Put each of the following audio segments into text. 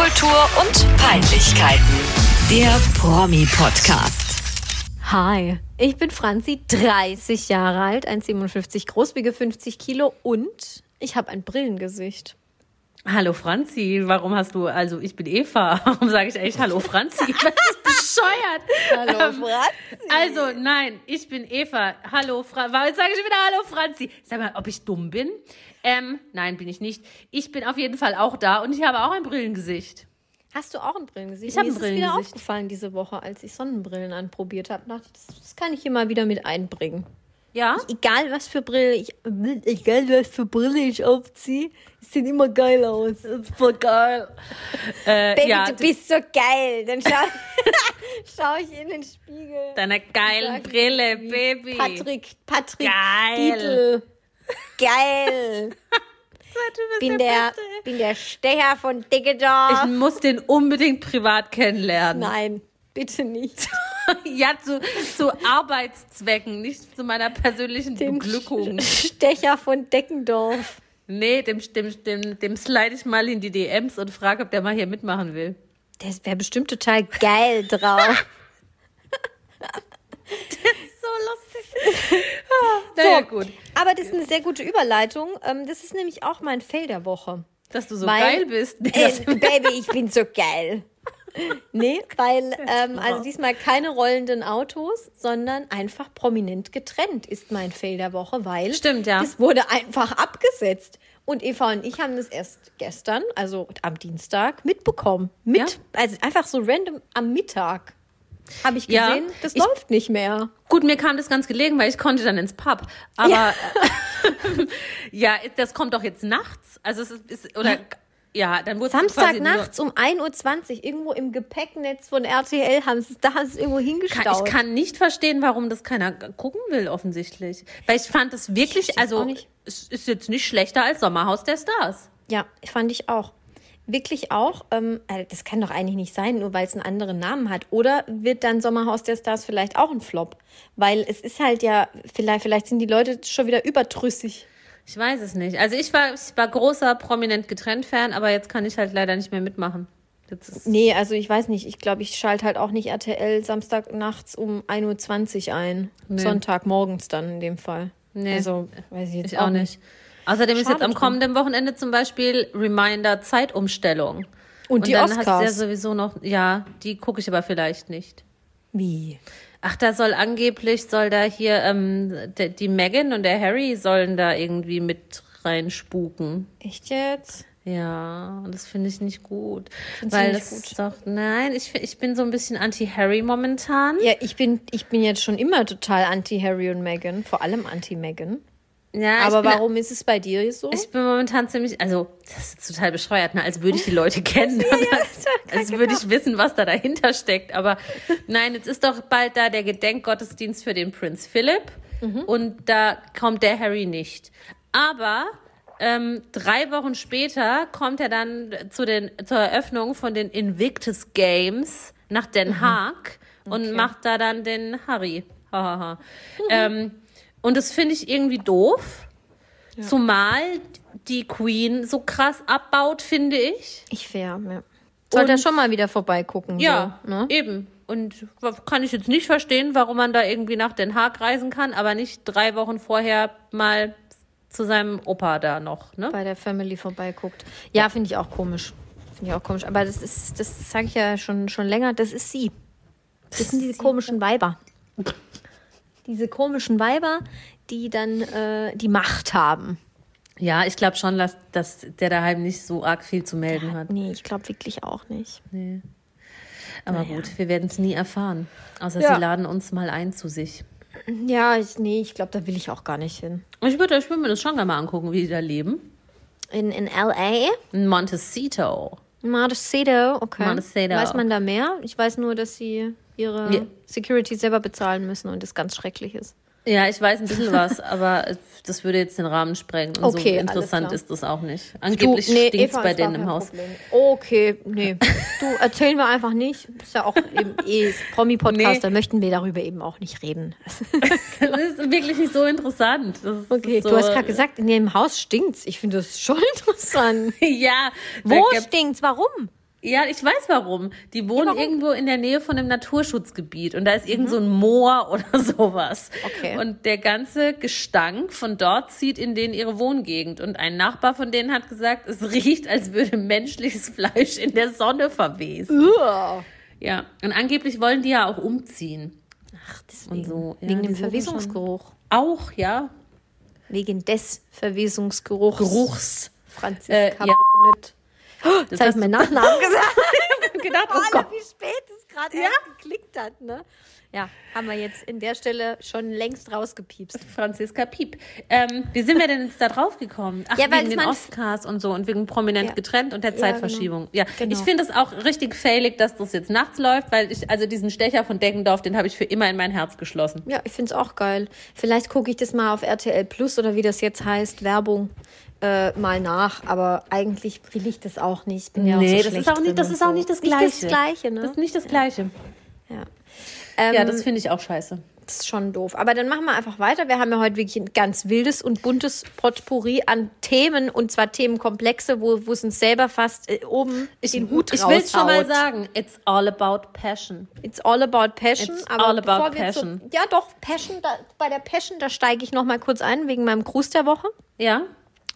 Popkultur und Peinlichkeiten. Der Promi-Podcast. Hi, ich bin Franzi, 30 Jahre alt, 1,57 groß, wiege 50 Kilo und ich habe ein Brillengesicht. Hallo Franzi, warum hast du, also ich bin Eva, warum sage ich eigentlich Hallo Franzi? Das ist bescheuert. Hallo Ähm, Franzi. Also nein, ich bin Eva. Hallo Franzi. Warum sage ich wieder Hallo Franzi? Sag mal, ob ich dumm bin? Ähm, nein, bin ich nicht. Ich bin auf jeden Fall auch da und ich habe auch ein Brillengesicht. Hast du auch ein Brillengesicht? Ich hab Mir ein ist es wieder Brillengesicht. aufgefallen diese Woche, als ich Sonnenbrillen anprobiert habe. Dachte Das, das kann ich hier mal wieder mit einbringen. Ja? Egal was für Brille ich, egal was für Brille ich aufziehe, sieht immer geil aus. Voll geil. Äh, Baby, ja, du bist so geil. Dann schau, schau ich in den Spiegel. deiner geilen Brille, wie Baby. Patrick, Patrick Geil. Dietl. Geil. Bin der, Beste. bin der Stecher von Diggedorf. Ich muss den unbedingt privat kennenlernen. Nein, bitte nicht. Ja, zu, zu Arbeitszwecken, nicht zu meiner persönlichen Beglückung. Stecher von Deckendorf. Nee, dem, dem, dem, dem slide ich mal in die DMs und frage, ob der mal hier mitmachen will. Der wäre bestimmt total geil drauf. So lustig. Naja, gut. Aber das ist eine sehr gute Überleitung. Ähm, Das ist nämlich auch mein Fail der Woche. Dass du so Weil- geil bist. Nee, Äh, Baby, ich bin so geil. Nee, weil ähm, also diesmal keine rollenden Autos, sondern einfach prominent getrennt ist mein Fail der Woche, weil Stimmt, ja. das wurde einfach abgesetzt. Und Eva und ich haben das erst gestern, also am Dienstag, mitbekommen. Mit, Ja? Also einfach so random am Mittag habe ich Ja, gesehen, das ich- läuft nicht mehr. Gut, mir kam das ganz gelegen, weil ich konnte dann ins Pub. Aber ja, das kommt doch jetzt nachts. Also es ist, oder ja, dann wurde Samstag nachts um 1.20 Uhr irgendwo im Gepäcknetz von RTL haben sie es, da haben sie es irgendwo Kann, hingestaut. ich kann nicht verstehen, warum das keiner gucken will, offensichtlich. Weil ich fand es wirklich, also es ist jetzt nicht schlechter als Sommerhaus der Stars. Ja, fand ich auch. Wirklich auch. Ähm, äh, das kann doch eigentlich nicht sein, nur weil es einen anderen Namen hat. Oder wird dann Sommerhaus der Stars vielleicht auch ein Flop? Weil es ist halt ja, vielleicht, vielleicht sind die Leute schon wieder überdrüssig. Ich weiß es nicht. Also ich war, ich war großer prominent getrennt Fan, aber jetzt kann ich halt leider nicht mehr mitmachen. Nee, also ich weiß nicht. Ich glaube, ich schalte halt auch nicht RTL Samstag nachts um 1.20 Uhr ein. Nee. Sonntag morgens dann in dem Fall. Nee, Also, weiß ich jetzt ich auch nicht. Außerdem ist jetzt am kommenden Wochenende zum Beispiel Reminder Zeitumstellung. Und die dann hast du ja Oscars. sowieso noch, ja, die gucke ich aber vielleicht nicht. Wie? Ach, da soll angeblich, soll da hier, ähm, der, die Megan und der Harry sollen da irgendwie mit reinspuken. Echt jetzt? Ja, und das finde ich nicht gut. Findest du weil nicht das gut? ist doch, nein, ich, ich bin so ein bisschen anti-Harry momentan. Ja, ich bin, ich bin jetzt schon immer total anti-Harry und Meghan. Vor allem anti-Meghan. Ja, Aber bin, warum ist es bei dir so? Ich bin momentan ziemlich, also das ist total bescheuert, ne? als würde ich die Leute kennen, als, als würde ich wissen, was da dahinter steckt. Aber nein, jetzt ist doch bald da der Gedenkgottesdienst für den Prinz Philipp und da kommt der Harry nicht. Aber ähm, drei Wochen später kommt er dann zu den, zur Eröffnung von den Invictus Games nach Den Haag und macht da dann den Harry. Hahaha. ähm, und das finde ich irgendwie doof. Zumal die Queen so krass abbaut, finde ich. Ich fair, ja. Sollte er schon mal wieder vorbeigucken. Ja, so, ne? eben. Und kann ich jetzt nicht verstehen, warum man da irgendwie nach Den Haag reisen kann, aber nicht drei Wochen vorher mal zu seinem Opa da noch, ne? Bei der Family vorbeiguckt. Ja, finde ich auch komisch. Finde ich auch komisch. Aber das ist, das sage ich ja schon, schon länger, das ist sie. Das sind diese komischen Weiber. Diese komischen Weiber, die dann äh, die Macht haben. Ja, ich glaube schon, dass, dass der daheim nicht so arg viel zu melden hat. Nee, ich glaube wirklich auch nicht. Aber gut, wir werden es nie erfahren. Außer Ja. sie laden uns mal ein zu sich. Ja, ich, nee, ich glaube, da will ich auch gar nicht hin. Ich würde ich würd mir das schon gerne mal angucken, wie die da leben. In, in L.A., In Montecito. Montecito, okay. Montecito. Weiß man da mehr? Ich weiß nur, dass sie ihre Ja. Security selber bezahlen müssen und das ganz schrecklich ist. Ja, ich weiß ein bisschen was, aber das würde jetzt den Rahmen sprengen. Und Okay, so interessant ist das auch nicht. Angeblich Du, nee, stinkt's Eva, bei denen im Haus. Problem. Okay, nee. Du, erzählen wir einfach nicht. Ist ja auch eben eh Promi-Podcast, Nee. da möchten wir darüber eben auch nicht reden. Das ist wirklich nicht so interessant. Okay, so, du hast gerade gesagt, in dem Haus stinkt's. Ich finde das schon interessant. Ja, Wo stinkt's? Warum? Ja, ich weiß warum. Die wohnen warum? irgendwo in der Nähe von einem Naturschutzgebiet und da ist irgend so ein Moor oder sowas. Okay. Und der ganze Gestank von dort zieht in denen ihre Wohngegend. Und ein Nachbar von denen hat gesagt, es riecht, als würde menschliches Fleisch in der Sonne verwesen. Uah. Ja, und angeblich wollen die ja auch umziehen. Ach, deswegen. Und so, ja, Wegen dem Verwesungsgeruch. Auch, ja. Wegen des Verwesungsgeruchs. Geruchs. Franziska Äh, ja. Bonnet. Das ich meinen Nachnamen gesagt. gedacht, oh Alter, Gott. wie spät es gerade erst geklickt hat, ne? Ja, haben wir jetzt in der Stelle schon längst rausgepiepst. Franziska Piep. Ähm, wie sind wir denn jetzt da drauf gekommen? Ach, Ja, weil wegen den Oscars und so und wegen prominent Ja. getrennt und der Ja, Zeitverschiebung. Ja, Genau. ich finde es auch richtig failig, dass das jetzt nachts läuft, weil ich, also diesen Stecher von Deckendorf, den habe ich für immer in mein Herz geschlossen. Ja, ich finde es auch geil. Vielleicht gucke ich das mal auf RTL Plus oder wie das jetzt heißt, Werbung, äh, mal nach. Aber eigentlich will ich das auch nicht. Ich bin ja auch so nee, das ist auch nicht, das ist auch nicht das Nicht Gleiche. das Gleiche, ne? Das ist nicht das Gleiche. ja. Ähm, Ja, das finde ich auch scheiße. Das ist schon doof. Aber dann machen wir einfach weiter. Wir haben ja heute wirklich ein ganz wildes und buntes Potpourri an Themen und zwar Themenkomplexe, wo, wo es uns selber fast äh, oben Ich, den Hut ich will es schon mal sagen. It's all about passion. It's all about passion. It's aber all about bevor wir passion. Zu, ja, doch, Passion. Da, bei der Passion, da steige ich noch mal kurz ein wegen meinem Gruß der Woche. Ja?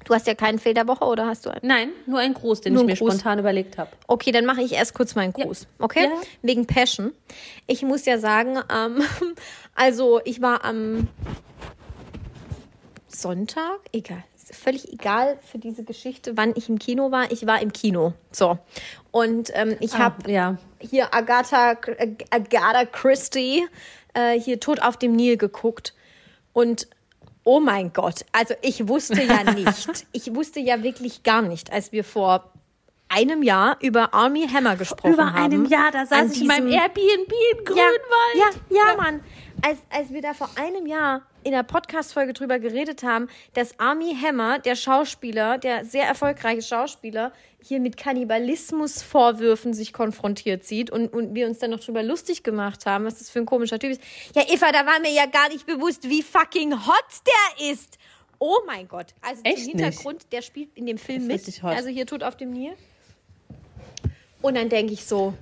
Du hast ja keinen Fehl der Woche oder hast du einen? Nein, nur ein Gruß, den Nur ich mir Gruß. spontan überlegt habe. Okay, dann mache ich erst kurz meinen Gruß. Okay? Ja. Wegen Passion. Ich muss ja sagen, ähm, also ich war am Sonntag, egal, völlig egal für diese Geschichte, wann ich im Kino war. Ich war im Kino. So. Und ähm, ich habe Ja. hier Agatha, Agatha Christie äh, hier tot auf dem Nil geguckt. Und oh mein Gott, also ich wusste ja nicht, ich wusste ja wirklich gar nicht, als wir vor einem Jahr über Army Hammer gesprochen Über haben. einem Jahr, da saß ich in meinem Airbnb in ja, Grünwald. ja, ja, Mann. Als, als wir da vor einem Jahr in der Podcast-Folge drüber geredet haben, dass Army Hammer, der Schauspieler, der sehr erfolgreiche Schauspieler, hier mit Kannibalismusvorwürfen sich konfrontiert sieht und, und wir uns dann noch drüber lustig gemacht haben, was das für ein komischer Typ ist. Ja, Eva, da war mir ja gar nicht bewusst, wie fucking hot der ist. Oh mein Gott. Also Echt zum Hintergrund, der spielt in dem Film mit. Also hier tot auf dem Nil. Und dann denke ich so,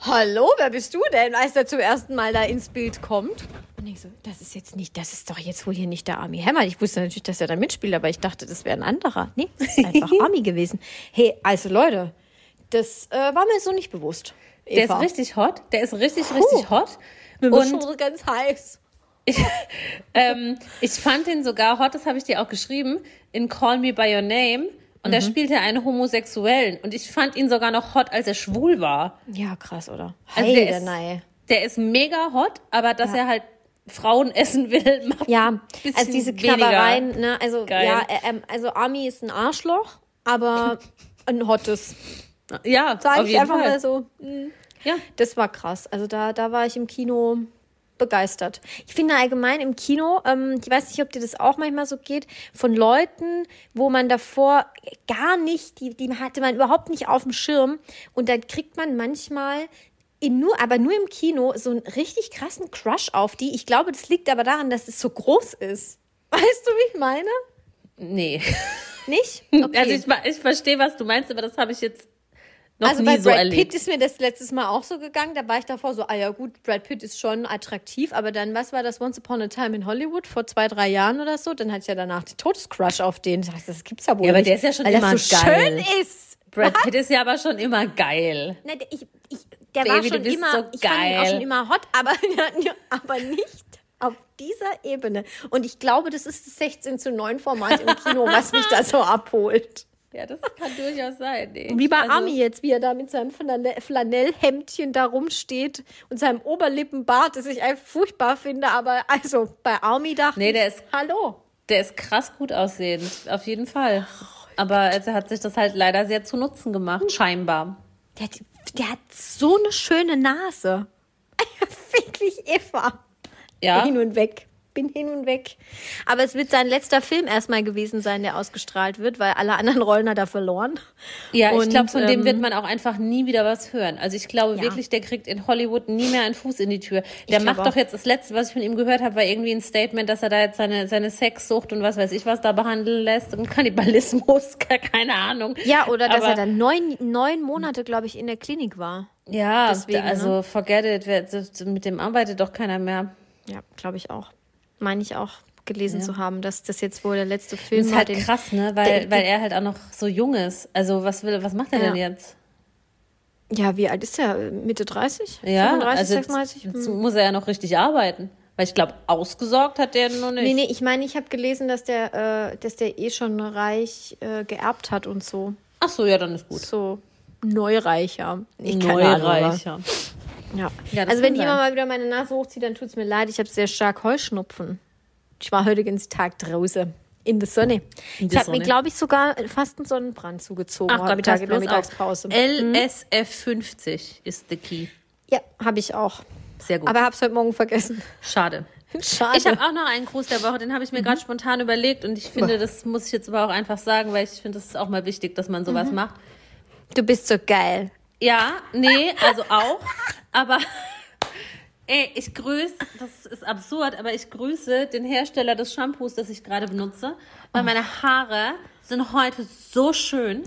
Hallo, wer bist du denn, als er zum ersten Mal da ins Bild kommt? Und ich so, das ist jetzt nicht, das ist doch jetzt wohl hier nicht der Army Hammer. Ich wusste natürlich, dass er da mitspielt, aber ich dachte, das wäre ein anderer. Nee, das ist einfach Army gewesen. Hey, also Leute, das äh, war mir so nicht bewusst. Der ist Eva. richtig hot. Der ist richtig, richtig hot. Mir Und schon so ganz heiß. ähm, ich fand ihn sogar hot, das habe ich dir auch geschrieben, in Call Me By Your Name. Und da spielt er einen Homosexuellen. Und ich fand ihn sogar noch hot, als er schwul war. Ja, krass, oder? Also Hey, der ist-. Der ist mega hot, aber dass er halt Frauen essen will, macht Ja, also diese. Knabbereien, ne, also geil. ja, äh, ähm, also Army ist ein Arschloch, aber ein hottes. Ja, Sag auf ich einfach Fall. mal so. mm. Ja. Das war krass. Also da, da war ich im Kino begeistert. Ich finde allgemein im Kino, ähm, ich weiß nicht, ob dir das auch manchmal so geht, von Leuten, wo man davor gar nicht, die, die hatte man überhaupt nicht auf dem Schirm und dann kriegt man manchmal in nur, aber nur im Kino so einen richtig krassen Crush auf die. Ich glaube, das liegt aber daran, dass es so groß ist. Weißt du, wie ich meine? Nee. Nicht? Okay. Also ich, ich verstehe, was du meinst, aber das habe ich jetzt noch Also nie bei so Brad erlebt. Pitt ist mir das letztes Mal auch so gegangen. Da war ich davor so, ah ja gut, Brad Pitt ist schon attraktiv, aber dann, was war das Once Upon a Time in Hollywood vor zwei, drei Jahren oder so? Dann hatte ich ja danach die Todescrush auf den. Ich dachte, das gibt's ja wohl Ja, aber nicht. der ist ja schon weil immer das so geil. schön ist. Brad Pitt ist ja aber schon immer geil. Nein, ich, ich, der Baby, war schon immer, so ich fand ihn auch schon immer hot, aber, aber nicht auf dieser Ebene. Und ich glaube, das ist das 16 zu 9 Format im Kino, was mich da so abholt. Ja, das kann durchaus sein. Nee. Wie bei Also- Ami jetzt, wie er da mit seinem Flanell- Flanellhemdchen da rumsteht und seinem Oberlippenbart, das ich einfach furchtbar finde. Aber also bei Army dachte Nee, der ich, ist- hallo. Der ist krass gut aussehend, auf jeden Fall. Aber also, er hat sich das halt leider sehr zu Nutzen gemacht, scheinbar. Der, hat- der hat so eine schöne Nase. Wirklich Eva. Ja, Hin und weg. Bin hin und weg. Aber es wird sein letzter Film erstmal gewesen sein, der ausgestrahlt wird, weil alle anderen Rollen hat er verloren. Ja, ich Und, glaube, von dem ähm, wird man auch einfach nie wieder was hören. Also ich glaube Ja. wirklich, der kriegt in Hollywood nie mehr einen Fuß in die Tür. Der Ich macht doch jetzt das Letzte, was ich von ihm gehört habe, war irgendwie ein Statement, dass er da jetzt seine, seine Sexsucht und was weiß ich was da behandeln lässt und Kannibalismus, keine Ahnung. Ja, oder dass Aber- er dann neun, neun Monate, glaube ich, in der Klinik war. Ja, Deswegen, ne? also forget it, mit dem arbeitet doch keiner mehr. Ja, glaube ich auch. Meine ich auch gelesen zu haben, dass das jetzt wohl der letzte Film Das ist war. halt den- krass, ne? Weil, der- weil er halt auch noch so jung ist. Also was will, was macht er denn Ja. jetzt? Ja, wie alt ist der? Mitte 30? Ja, 35, also 36? jetzt, Hm. muss er ja noch richtig arbeiten. Weil ich glaube, ausgesorgt hat der noch nicht. Nee, nee, ich meine, ich habe gelesen, dass der, äh, dass der eh schon reich äh, geerbt hat und so. Ach so, ja, dann ist gut. So neureicher. Ich Neureicher. Ja. Ja, also wenn jemand mal wieder meine Nase hochzieht, dann tut es mir leid. Ich habe sehr stark Heuschnupfen. Ich war heute den Tag draußen. In der Sonne. In ich habe mir, glaube ich, sogar fast einen Sonnenbrand zugezogen Ach heute Gott, Mittag in der. Mittagspause. LSF50 ist the key. Ja, habe ich auch. Sehr gut. Aber habe es heute Morgen vergessen. Schade. Schade. Ich habe auch noch einen Gruß der Woche, den habe ich mir gerade spontan überlegt und ich finde, das muss ich jetzt aber auch einfach sagen, weil ich finde, das ist auch mal wichtig, dass man sowas macht. du bist so geil. Ja, nee, also auch, aber ey, ich grüße, das ist absurd, aber ich grüße den Hersteller des Shampoos, das ich gerade benutze, weil meine Haare sind heute so schön.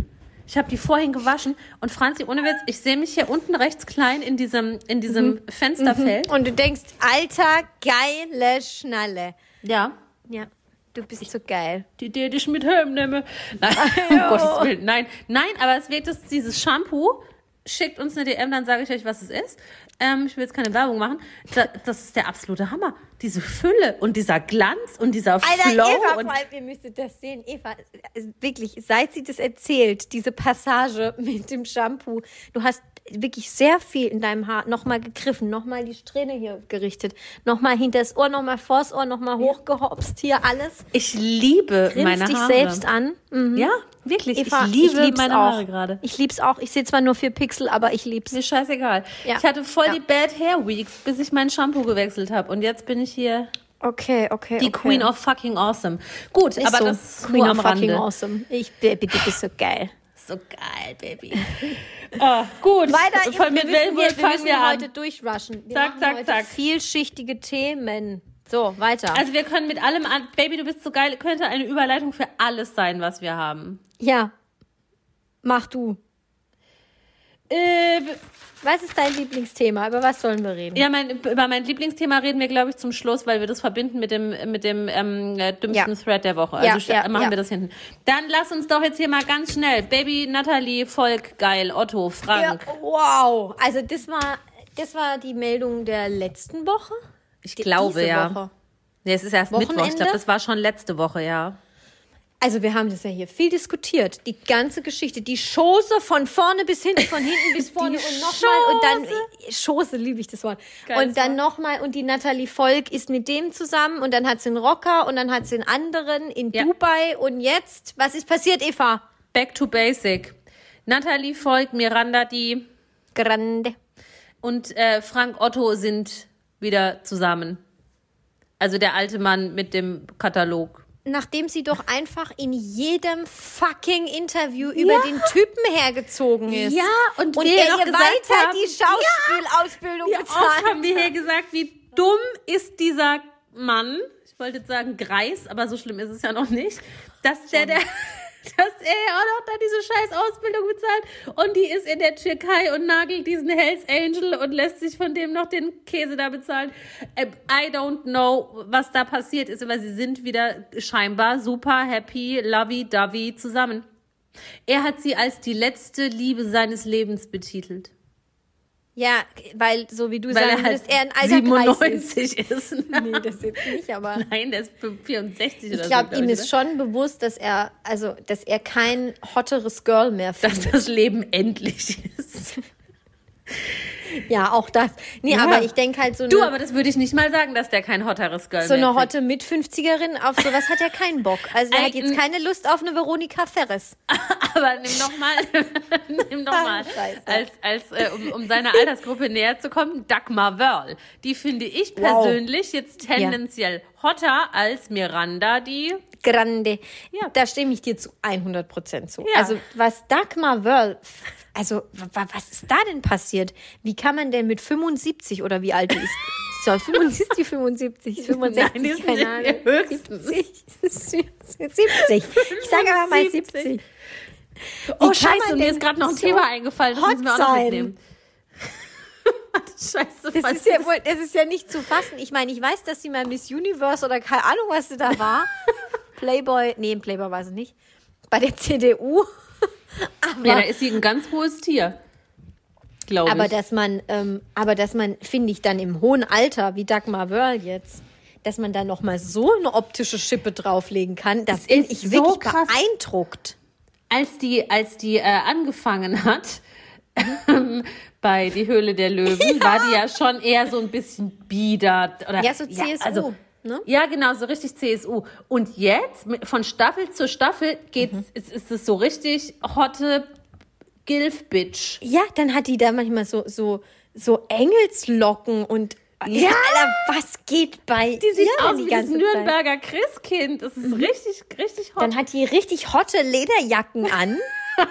Ich habe die vorhin gewaschen und Franzi, ohne Witz, ich sehe mich hier unten rechts klein in diesem, in diesem Fensterfeld. Und du denkst, alter, geile Schnalle. Ja. Ja, du bist so geil. die dir dich mit heimnehme. Nein, um Gottes Willen. Nein, nein, aber es wird das, dieses Shampoo. Schickt uns eine DM, dann sage ich euch, was es ist. Ähm, ich will jetzt keine Werbung machen. Da, das ist der absolute Hammer. Diese Fülle und dieser Glanz und dieser Alter, Flow. Eva, und vor allem, ihr müsstet das sehen. Eva, äh, wirklich, seit sie das erzählt, diese Passage mit dem Shampoo, du hast wirklich sehr viel in deinem Haar nochmal gegriffen, nochmal die Strähne hier gerichtet, nochmal hinter das Ohr, nochmal vors Ohr, nochmal hochgehopst, hier alles. ich liebe Grinst meine dich Haare. selbst an. Mhm. Ja, wirklich. Eva, ich liebe lieb's meine auch. Haare gerade. Ich lieb's auch. Ich sehe zwar nur vier Pixel, aber ich lieb's. Mir scheißegal. Ja. Ich hatte voll Ja. die Bad Hair Weeks, bis ich mein Shampoo gewechselt habe. Und jetzt bin ich hier Okay, okay. die okay. Queen of fucking Awesome. Gut, Ist aber so. das Queen nur of am fucking Rande. awesome. Ich, du bist so geil. So geil, Baby. Ah, gut. Weiter, Von wir mit wir, wir fangen müssen wir heute an. durchrushen. Wir Zack, zack, zack. Vielschichtige Themen. So, weiter. Also wir können mit allem an. Baby, du bist so geil. Könnte eine Überleitung für alles sein, was wir haben. ja, mach du. Äh, Was ist dein Lieblingsthema? Über was sollen wir reden? ja, mein, über mein Lieblingsthema reden wir, glaube ich, zum Schluss, weil wir das verbinden mit dem, mit dem ähm, äh, dümmsten Ja. Thread der Woche. Also ja, machen ja. wir das hinten. Dann lass uns doch jetzt hier mal ganz schnell. Baby, Nathalie, Volk, geil, Otto, Frank. wow. Also das war, das war die Meldung der letzten Woche? Ich Die- glaube, ja. Woche. Nee, es ist erst Mittwoch. Ich Wochenende? glaube, das war schon letzte Woche, ja. Also wir haben das ja hier viel diskutiert. Die ganze Geschichte, die Schoße von vorne bis hinten, von hinten bis vorne und nochmal und dann Schoße liebe ich das Wort. Geiles und dann nochmal und die Natalie Volk ist mit dem zusammen und dann hat sie einen Rocker und dann hat sie einen anderen in Ja. Dubai und jetzt, was ist passiert, Eva? Back to basic. Nathalie, Volk, Miranda, die Grande. und äh, Frank Otto sind wieder zusammen. Also der alte Mann mit dem Katalog. Nachdem sie doch einfach in jedem fucking Interview über den Typen hergezogen ist. Ja, und und wir ihr weiter haben- die Schauspielausbildung oft bezahlt. haben wir hier gesagt, wie dumm ist dieser Mann? Ich wollte jetzt sagen Greis, aber so schlimm ist es ja noch nicht. Dass der, der, dass er auch noch da diese scheiß Ausbildung bezahlt und die ist in der Türkei und nagelt diesen Hells Angel und lässt sich von dem noch den Käse da bezahlen. Äh, I don't know, was da passiert ist, aber sie sind wieder scheinbar super happy, lovey-dovey zusammen. Er hat sie als die letzte Liebe seines Lebens betitelt. Ja, weil, so wie du Weil sagen er halt er ein alter Greis ist. 97 ist. Nee, das jetzt nicht, aber Nein, der ist 64 oder ich glaube, so. ihm glaub ist schon bewusst, dass er, also, dass er kein hotteres Girl mehr dass findet. das Leben endlich ist. Ja, auch das. Nee, Ja. aber ich denke halt so eine, Du, aber das würde ich nicht mal sagen, dass der kein hotteres Girl so eine hotte Mit-50erin, auf sowas hat er keinen Bock. Also er hat jetzt Ein- keine Lust auf eine Veronika Ferres. Aber nimm doch mal, nimm doch mal, als, als, äh, um, um seiner Altersgruppe näher zu kommen, Dagmar Wörl. Die finde ich persönlich jetzt tendenziell hotter als Miranda, die Grande. Ja. Da stimme ich dir zu 100 Prozent zu. Ja. Also was Dagmar Wörl, also wa- was ist da denn passiert? Wie kann man denn mit 75 oder wie alt die ist? So, 75, 75, 65, Nein, keine Ahnung. höchstens. 70. 70. Ich sage aber mal 70. Oh, scheiße, mir ist gerade noch ein so Thema eingefallen, das müssen wir auch noch mitnehmen. scheiße, Das ist, ja wohl, das ist ja nicht zu fassen. Ich meine, ich weiß, dass sie mal Miss Universe oder keine Ahnung, was sie da war. Playboy, nee, Playboy war sie nicht. Bei der CDU. Aber, Ja, da ist sie ein ganz hohes Tier. Glaube aber ich. dass man, ähm, aber dass man, finde ich, dann im hohen Alter, wie Dagmar Wörl jetzt, dass man da nochmal so eine optische Schippe drauflegen kann, das bin ist ich so wirklich krass. beeindruckt. als die, als die äh, angefangen hat bei Die Höhle der Löwen, war die ja schon eher so ein bisschen biedert. Oder, Ja, so CSU, also, ne? Ja, genau, so richtig CSU. Und jetzt, von Staffel zu Staffel, geht's, Mhm. ist, ist es so richtig hotte Gilf-Bitch. Ja, dann hat die da manchmal so, so, so Engelslocken und Ja. Alter, was geht bei Die sieht aus die wie das ganze Zeit? Mhm. Nürnberger Christkind. Das ist richtig, richtig hot. Dann hat die richtig hotte Lederjacken an.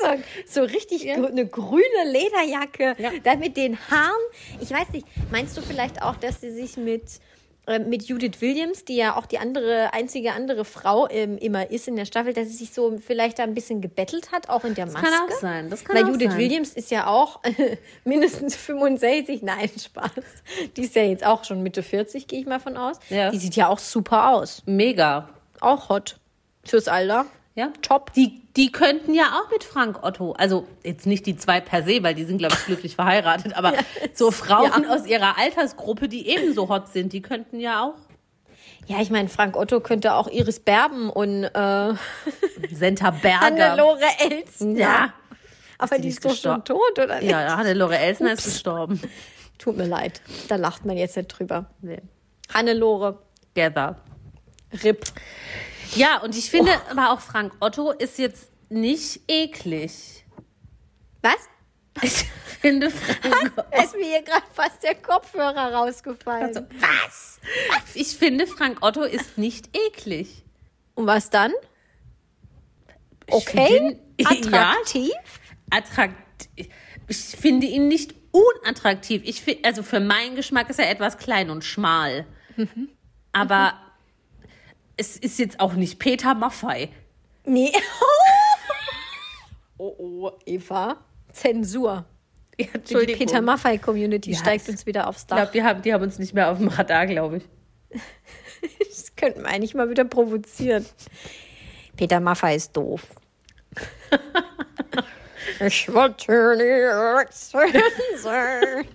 Also so richtig gr- eine grüne Lederjacke, Ja. dann mit den Haaren. Ich weiß nicht, meinst du vielleicht auch, dass sie sich mit, mit Judith Williams, die ja auch die andere, einzige andere Frau ähm, immer ist in der Staffel, dass sie sich so vielleicht da ein bisschen gebettelt hat, auch in der Maske? kann auch sein, das kann Weil auch Judith sein. Williams ist ja auch mindestens 65, nein, Spaß. Die ist ja jetzt auch schon Mitte 40, gehe ich mal von aus. Ja. Die sieht ja auch super aus. Mega. Auch hot. Fürs Alter. Ja, Top. Die, die könnten ja auch mit Frank Otto, also jetzt nicht die zwei per se, weil die sind, glaube ich, glücklich verheiratet, aber so Frauen aus ihrer Altersgruppe, die ebenso hot sind, die könnten ja auch. Ja, ich meine, Frank Otto könnte auch Iris Berben und äh, Senta Berger. Hannelore Elsen. Ja. Aber die die nicht ist doch schon tot, oder nicht? Ja, Hannelore Elsner ist gestorben. Tut mir leid. Da lacht man jetzt nicht drüber. Nee. Hannelore, Together. RIP. Ja, und ich finde aber auch Frank Otto ist jetzt nicht eklig. Was? Ich finde Frank Da ist mir hier gerade fast der Kopfhörer rausgefallen. Also, was? Ich finde Frank Otto ist nicht eklig. und was dann? Ich Okay. ihn- Attraktiv? Ja, attraktiv. Ich finde ihn nicht unattraktiv. Ich finde, also für meinen Geschmack ist er etwas klein und schmal. Aber es ist jetzt auch nicht Peter Maffei. Nee. oh, oh, Eva. Zensur. Ja, Die. Peter Maffei-Community Ja, steigt uns wieder aufs ich Dach. glaube, die haben, die haben uns nicht mehr auf dem Radar, glaube ich. Das könnten wir eigentlich mal wieder provozieren. Peter Maffei ist doof. ich wollte sein.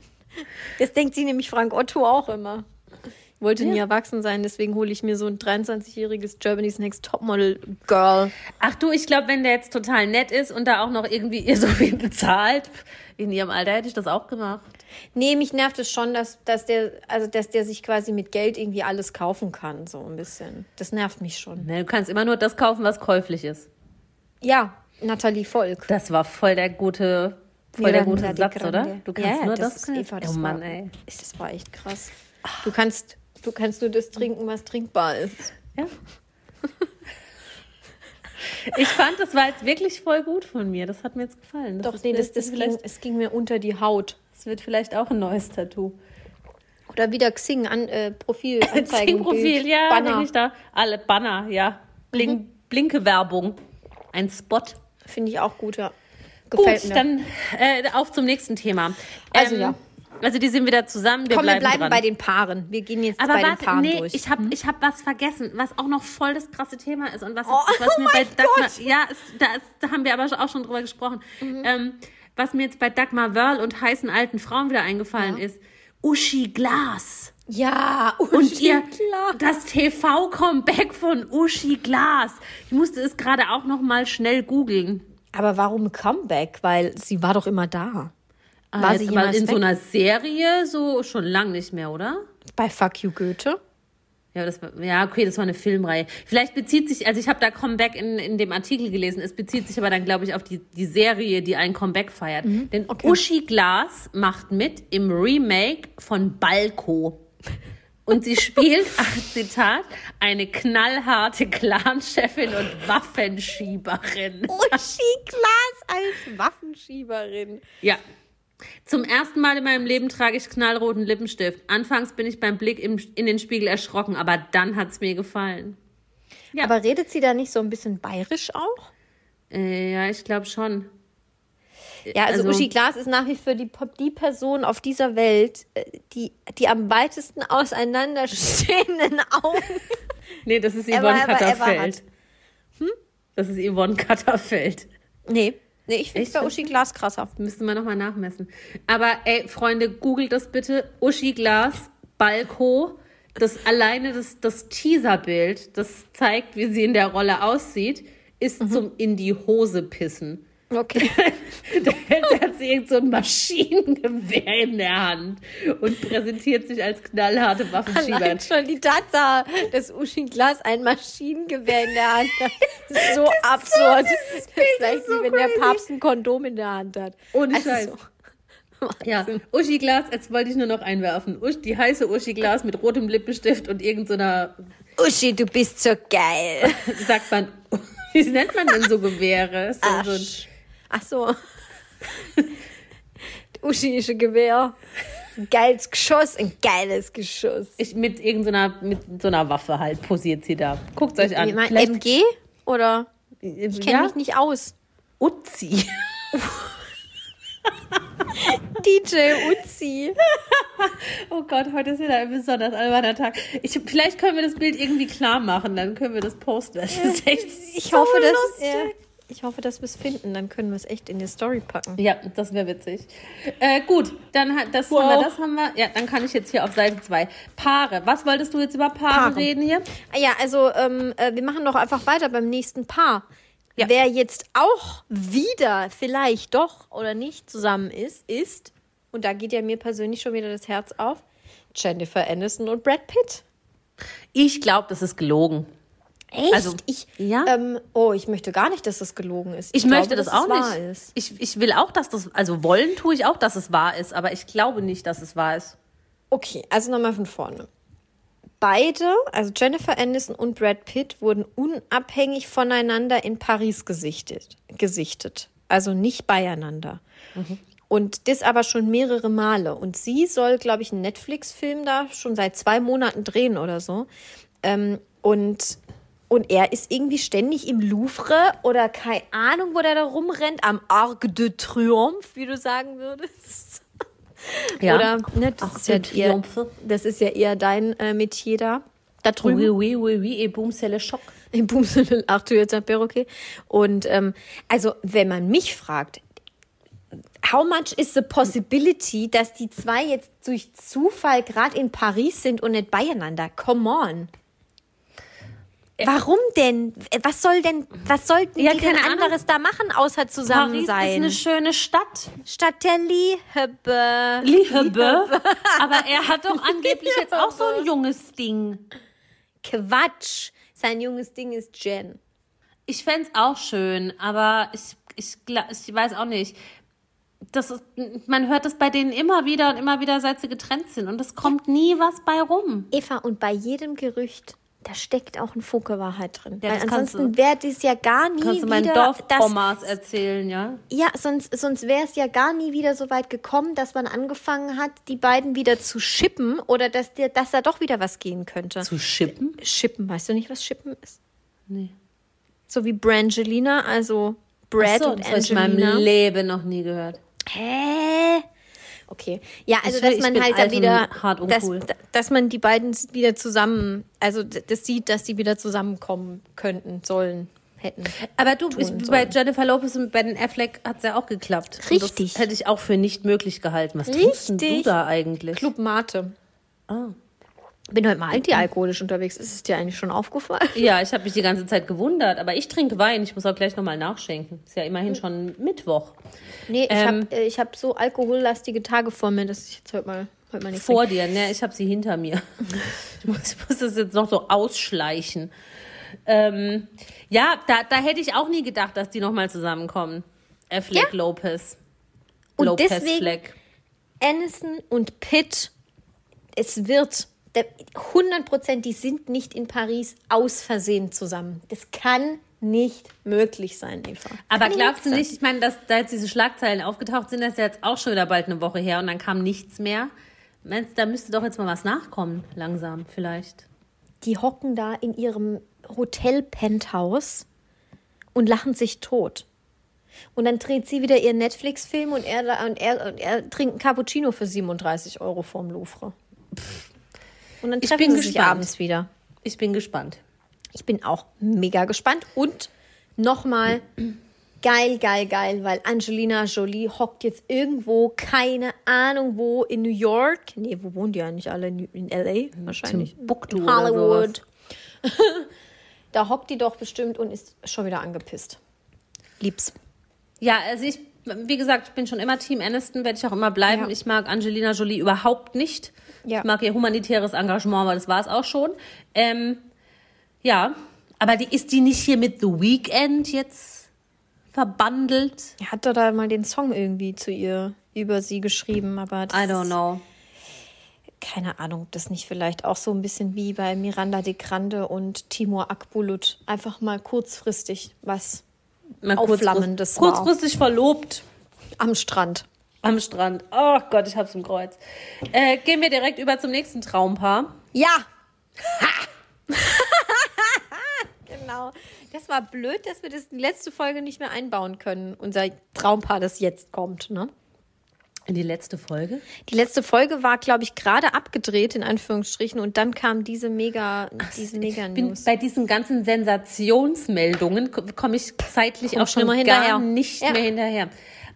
Das denkt sie nämlich Frank Otto auch immer. Ich wollte nie erwachsen sein, deswegen hole ich mir so ein 23-jähriges Germany's Next Topmodel Girl. Ach du, ich glaube, wenn der jetzt total nett ist und da auch noch irgendwie ihr so viel bezahlt, in ihrem Alter hätte ich das auch gemacht. Nee, mich nervt es schon, dass, dass, der, also, dass der sich quasi mit Geld irgendwie alles kaufen kann, so ein bisschen. Das nervt mich schon. Ne, du kannst immer nur das kaufen, was käuflich ist. Ja, Nathalie Volk. Das war voll der gute, voll der gute Miranda Satz, Grande. oder? Du kannst ja, ja, nur das, das, ist Eva, das Oh Mann, war, ey. Das war echt krass. Du kannst, du kannst nur das trinken, was trinkbar ist. Ja. Ich fand, das war jetzt wirklich voll gut von mir. Das hat mir jetzt gefallen. Das Doch, nee, das, das ging, es ging mir unter die Haut. das wird vielleicht auch ein neues Tattoo. Oder wieder Xing an äh, Profil anzeigen. Profil, ja, Banner. Ich da. Alle Banner, ja. Blink, Mhm. Blinke-Werbung. Ein Spot. Finde ich auch gut, ja. Gefällt Gut, mir. dann äh, auf zum nächsten Thema. Also, ja. Also die sind wieder zusammen. Wir Komm, wir bleiben, bleiben dran. bei den Paaren. Wir gehen jetzt Aber bei den warte, Paaren nee, durch. ich habe ich hab was vergessen, was auch noch voll das krasse Thema ist und was, Oh, jetzt, was oh mir bei Dagmar, Gott. ja, ist, da, ist, da haben wir aber auch schon drüber gesprochen, Mhm. ähm, was mir jetzt bei Dagmar Wörl und heißen alten Frauen wieder eingefallen ist, Uschi Glas. ja, Und ihr, klar. das TV-Comeback von Uschi Glas. Ich musste es gerade auch noch mal schnell googeln. Aber warum Comeback? Weil sie war doch immer da. Ah, War sie jemals in weg? so einer Serie so schon lang nicht mehr, oder? Bei Fuck You Goethe? Ja, das war, ja, okay, das war eine Filmreihe. Vielleicht bezieht sich, also ich habe da Comeback in, in dem Artikel gelesen, es bezieht sich aber dann, glaube ich, auf die, die Serie, die ein Comeback feiert. Denn okay. Uschi Glas macht mit im Remake von Balko. Und sie spielt, ach, Zitat, eine knallharte Clanchefin und Waffenschieberin. Uschi Glas als Waffenschieberin. Ja. Zum ersten Mal in meinem Leben trage ich knallroten Lippenstift. Anfangs bin ich beim Blick im, in den Spiegel erschrocken, aber dann hat's mir gefallen. Ja. Aber redet sie da nicht so ein bisschen bayerisch auch? Äh, ja, ich glaube schon. Ja, also, Also- Uschi Glas ist nach wie vor die, die Person auf dieser Welt, äh, die, die am weitesten auseinanderstehenden Augen. Nee, das ist Ever, Yvonne ever, ever Katterfeld. Hm? Das ist Yvonne Katterfeld. Nee, nee ich finde es bei Uschi Glas krasser. Müssten wir nochmal nachmessen. Aber ey, Freunde, googelt das bitte. Uschi Glas, Balko. Das alleine das, das Teaserbild, das zeigt, wie sie in der Rolle aussieht, ist Mhm. zum in die Hose pissen. Okay. Da hält- hat sie irgend so ein Maschinengewehr in der Hand und präsentiert sich als knallharte Waffenschieberin. Allein schon die Tatsache, dass Uschi Glas ein Maschinengewehr in der Hand hat. Das ist so absurd. Das ist gleich wie wenn der Papst ein Kondom in der Hand hat. Ohne Also Scheiß. so. Ja, Uschi Glas, jetzt wollte ich nur noch einwerfen. Usch, die heiße Uschi Glas mit rotem Lippenstift und irgendeiner, Uschi, du bist so geil. sagt man, wie nennt man denn so Gewehre? So, so ein, Ach so. Uschi ist ein Gewehr. Ein geiles Geschoss, ein geiles Geschoss. ich, mit irgendeiner, mit so einer Waffe halt posiert sie da. Guckt euch an. Mein MG? Oder? Ich kenne ja, mich nicht aus. Uzi. DJ Uzi. Oh Gott, heute ist wieder ein besonders alberner Tag. Ich, vielleicht können wir das Bild irgendwie klar machen, dann können wir das posten. Das ist echt Ich so hoffe, dass lustig. ja, ich hoffe, dass wir es finden. Dann können wir es echt in die Story packen. Ja, das wäre witzig. Äh, gut, dann hat das, Wow. haben wir, das haben wir. Ja, dann kann ich jetzt hier auf Seite 2. Paare. Was wolltest du jetzt über Paare, Paare. reden hier? Ah Ja, also ähm, äh, wir machen doch einfach weiter beim nächsten Paar. Ja. Wer jetzt auch wieder vielleicht doch oder nicht zusammen ist, ist, und da geht ja mir persönlich schon wieder das Herz auf, Jennifer Aniston und Brad Pitt. Ich glaube, das ist gelogen. Echt? Also, ich, ja. ähm, oh, ich möchte gar nicht, dass das gelogen ist. Ich, glaube, möchte das auch nicht. Ist. Ich, ich will auch, dass das, also wollen tue ich auch, dass es wahr ist, aber ich glaube nicht, dass es wahr ist. Okay, also nochmal von vorne. Beide, also Jennifer Aniston und Brad Pitt, wurden unabhängig voneinander in Paris gesichtet. gesichtet. Also nicht beieinander. Und das aber schon mehrere Male. Und sie soll, glaube ich, einen Netflix-Film da schon seit zwei Monaten drehen oder so. Ähm, und, und er ist irgendwie ständig im Louvre oder keine Ahnung, wo der da rumrennt, am Arc de Triomphe, wie du sagen würdest. Ja. Oder, ne, das, Arc ist ja eher, das ist ja eher dein äh, Metier da. Da drüben. Oui, oui, oui, oui, et boum, c'est le choc. Im Bumsel Arthur jetzt ein Perroquet. Und ähm, also, wenn man mich fragt, how much is the possibility, dass die zwei jetzt durch Zufall gerade in Paris sind und nicht beieinander? Come on. Warum denn? Was soll denn, was sollten Ja, die denn Ahnung. anderes da machen, außer zusammen Paris sein? ist eine schöne Stadt. Statt der Liebe. Liebe. Aber er hat doch angeblich jetzt auch so ein junges Ding. Quatsch. Sein junges Ding ist Jen. Ich fänd's auch schön, aber ich, ich, ich weiß auch nicht. Das ist, man hört das bei denen immer wieder und immer wieder, seit sie getrennt sind. Und es kommt nie was bei rum. Eva, und bei jedem Gerücht, da steckt auch ein Funke Wahrheit drin. Ja, Weil kannst ansonsten du- wäre das ja gar nie Kannst du wieder... meinen das, Dorfomas erzählen, ja? ja, sonst, sonst wäre es ja gar nie wieder so weit gekommen, dass man angefangen hat, die beiden wieder zu schippen oder dass, dir, dass da doch wieder was gehen könnte. Zu schippen? Schippen, weißt du nicht, was Schippen ist? Nee. So wie Brangelina, also Brad so, und das habe ich in meinem Angelina. Leben noch nie gehört. Hä? Okay. Ja, also dass man halt da alt und wieder, hart dass, dass man die beiden wieder zusammen, also das sieht, dass die wieder zusammenkommen könnten, sollen, hätten. Aber du, ich, bei. Jennifer Lopez und Ben Affleck hat's ja auch geklappt. Richtig. Das hätte ich auch für nicht möglich gehalten. Was tust denn du Richtig. da eigentlich? Club Mate. Ah. Bin heute mal antialkoholisch unterwegs. Ist es dir eigentlich schon aufgefallen? Ja, ich habe mich die ganze Zeit gewundert, aber ich trinke Wein. Ich muss auch gleich nochmal nachschenken. Ist ja immerhin schon Mittwoch. Nee, ich Ähm. habe ich hab so alkohollastige Tage vor mir, dass ich jetzt heute mal, heute mal nichts Vor dir, ne? Ich habe sie hinter mir. Ich muss, ich muss das jetzt noch so ausschleichen. Ähm, ja, da, da hätte ich auch nie gedacht, dass die nochmal zusammenkommen. Affleck, Ja. Lopez. Und Lopez, deswegen- Fleck. Aniston und Pitt, es wird 100 Prozent, die sind nicht in Paris aus Versehen zusammen. Das kann nicht möglich sein, Eva. Aber Kann glaubst du nicht, ich meine, dass da jetzt diese Schlagzeilen aufgetaucht sind, das ist ja jetzt auch schon wieder bald eine Woche her und dann kam nichts mehr. Da müsste doch jetzt mal was nachkommen, langsam vielleicht. Die hocken da in ihrem Hotel-Penthouse und lachen sich tot. Und dann dreht sie wieder ihren Netflix-Film und er, und, er, und er trinkt einen Cappuccino für 37 Euro vorm Louvre. Und dann Ich treffen bin sie sich gespannt. abends wieder. Ich bin gespannt. Ich bin auch mega gespannt. Und nochmal geil, geil, geil, weil Angelina Jolie hockt jetzt irgendwo, keine Ahnung wo, in New York. Nee, wo wohnen die eigentlich alle? In in L.A. wahrscheinlich. Timbuktu In Hollywood. da hockt die doch bestimmt und ist schon wieder angepisst. Lieb's. Ja, also ich, wie gesagt, ich bin schon immer Team Aniston, werde ich auch immer bleiben. Ja. Ich mag Angelina Jolie überhaupt nicht. Ja. Ich mag ihr humanitäres Engagement, aber das war es auch schon. Ähm, ja, aber die, ist die nicht hier mit The Weeknd jetzt verbandelt? Er hat doch da mal den Song irgendwie zu ihr über sie geschrieben, aber das I don't ist- know. keine Ahnung, ob das nicht vielleicht auch so ein bisschen wie bei Miranda de Grande und Timur Akbulut einfach mal kurzfristig was Mal Aufflammendes war. kurzfristig verlobt am Strand. am Strand. Oh Gott, ich hab's im Kreuz. Äh, gehen wir direkt über zum nächsten Traumpaar. Ja! genau. Das war blöd, dass wir das die letzte Folge nicht mehr einbauen können. Unser Traumpaar, das jetzt kommt, ne? In die letzte Folge. Die letzte Folge war, glaube ich, gerade abgedreht, in Anführungsstrichen, und dann kam diese mega, diese mega bin News. bei diesen ganzen Sensationsmeldungen ko- komme ich zeitlich Kommst auch schon gar hinterher. nicht Ja. mehr hinterher.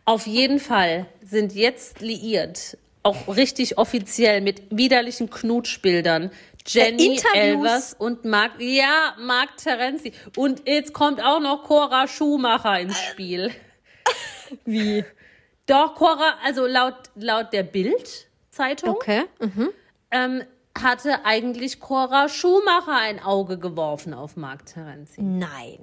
Auf jeden Fall sind jetzt liiert, auch richtig offiziell mit widerlichen Knutschbildern. Jenny Äh. Elvers und Mark, ja, Mark Terenzi. Und jetzt kommt auch noch Cora Schumacher ins Spiel. Wie? Doch, Cora, also laut, laut der Bild-Zeitung Okay. ähm, hatte eigentlich Cora Schumacher ein Auge geworfen auf Mark Terenzi. Nein.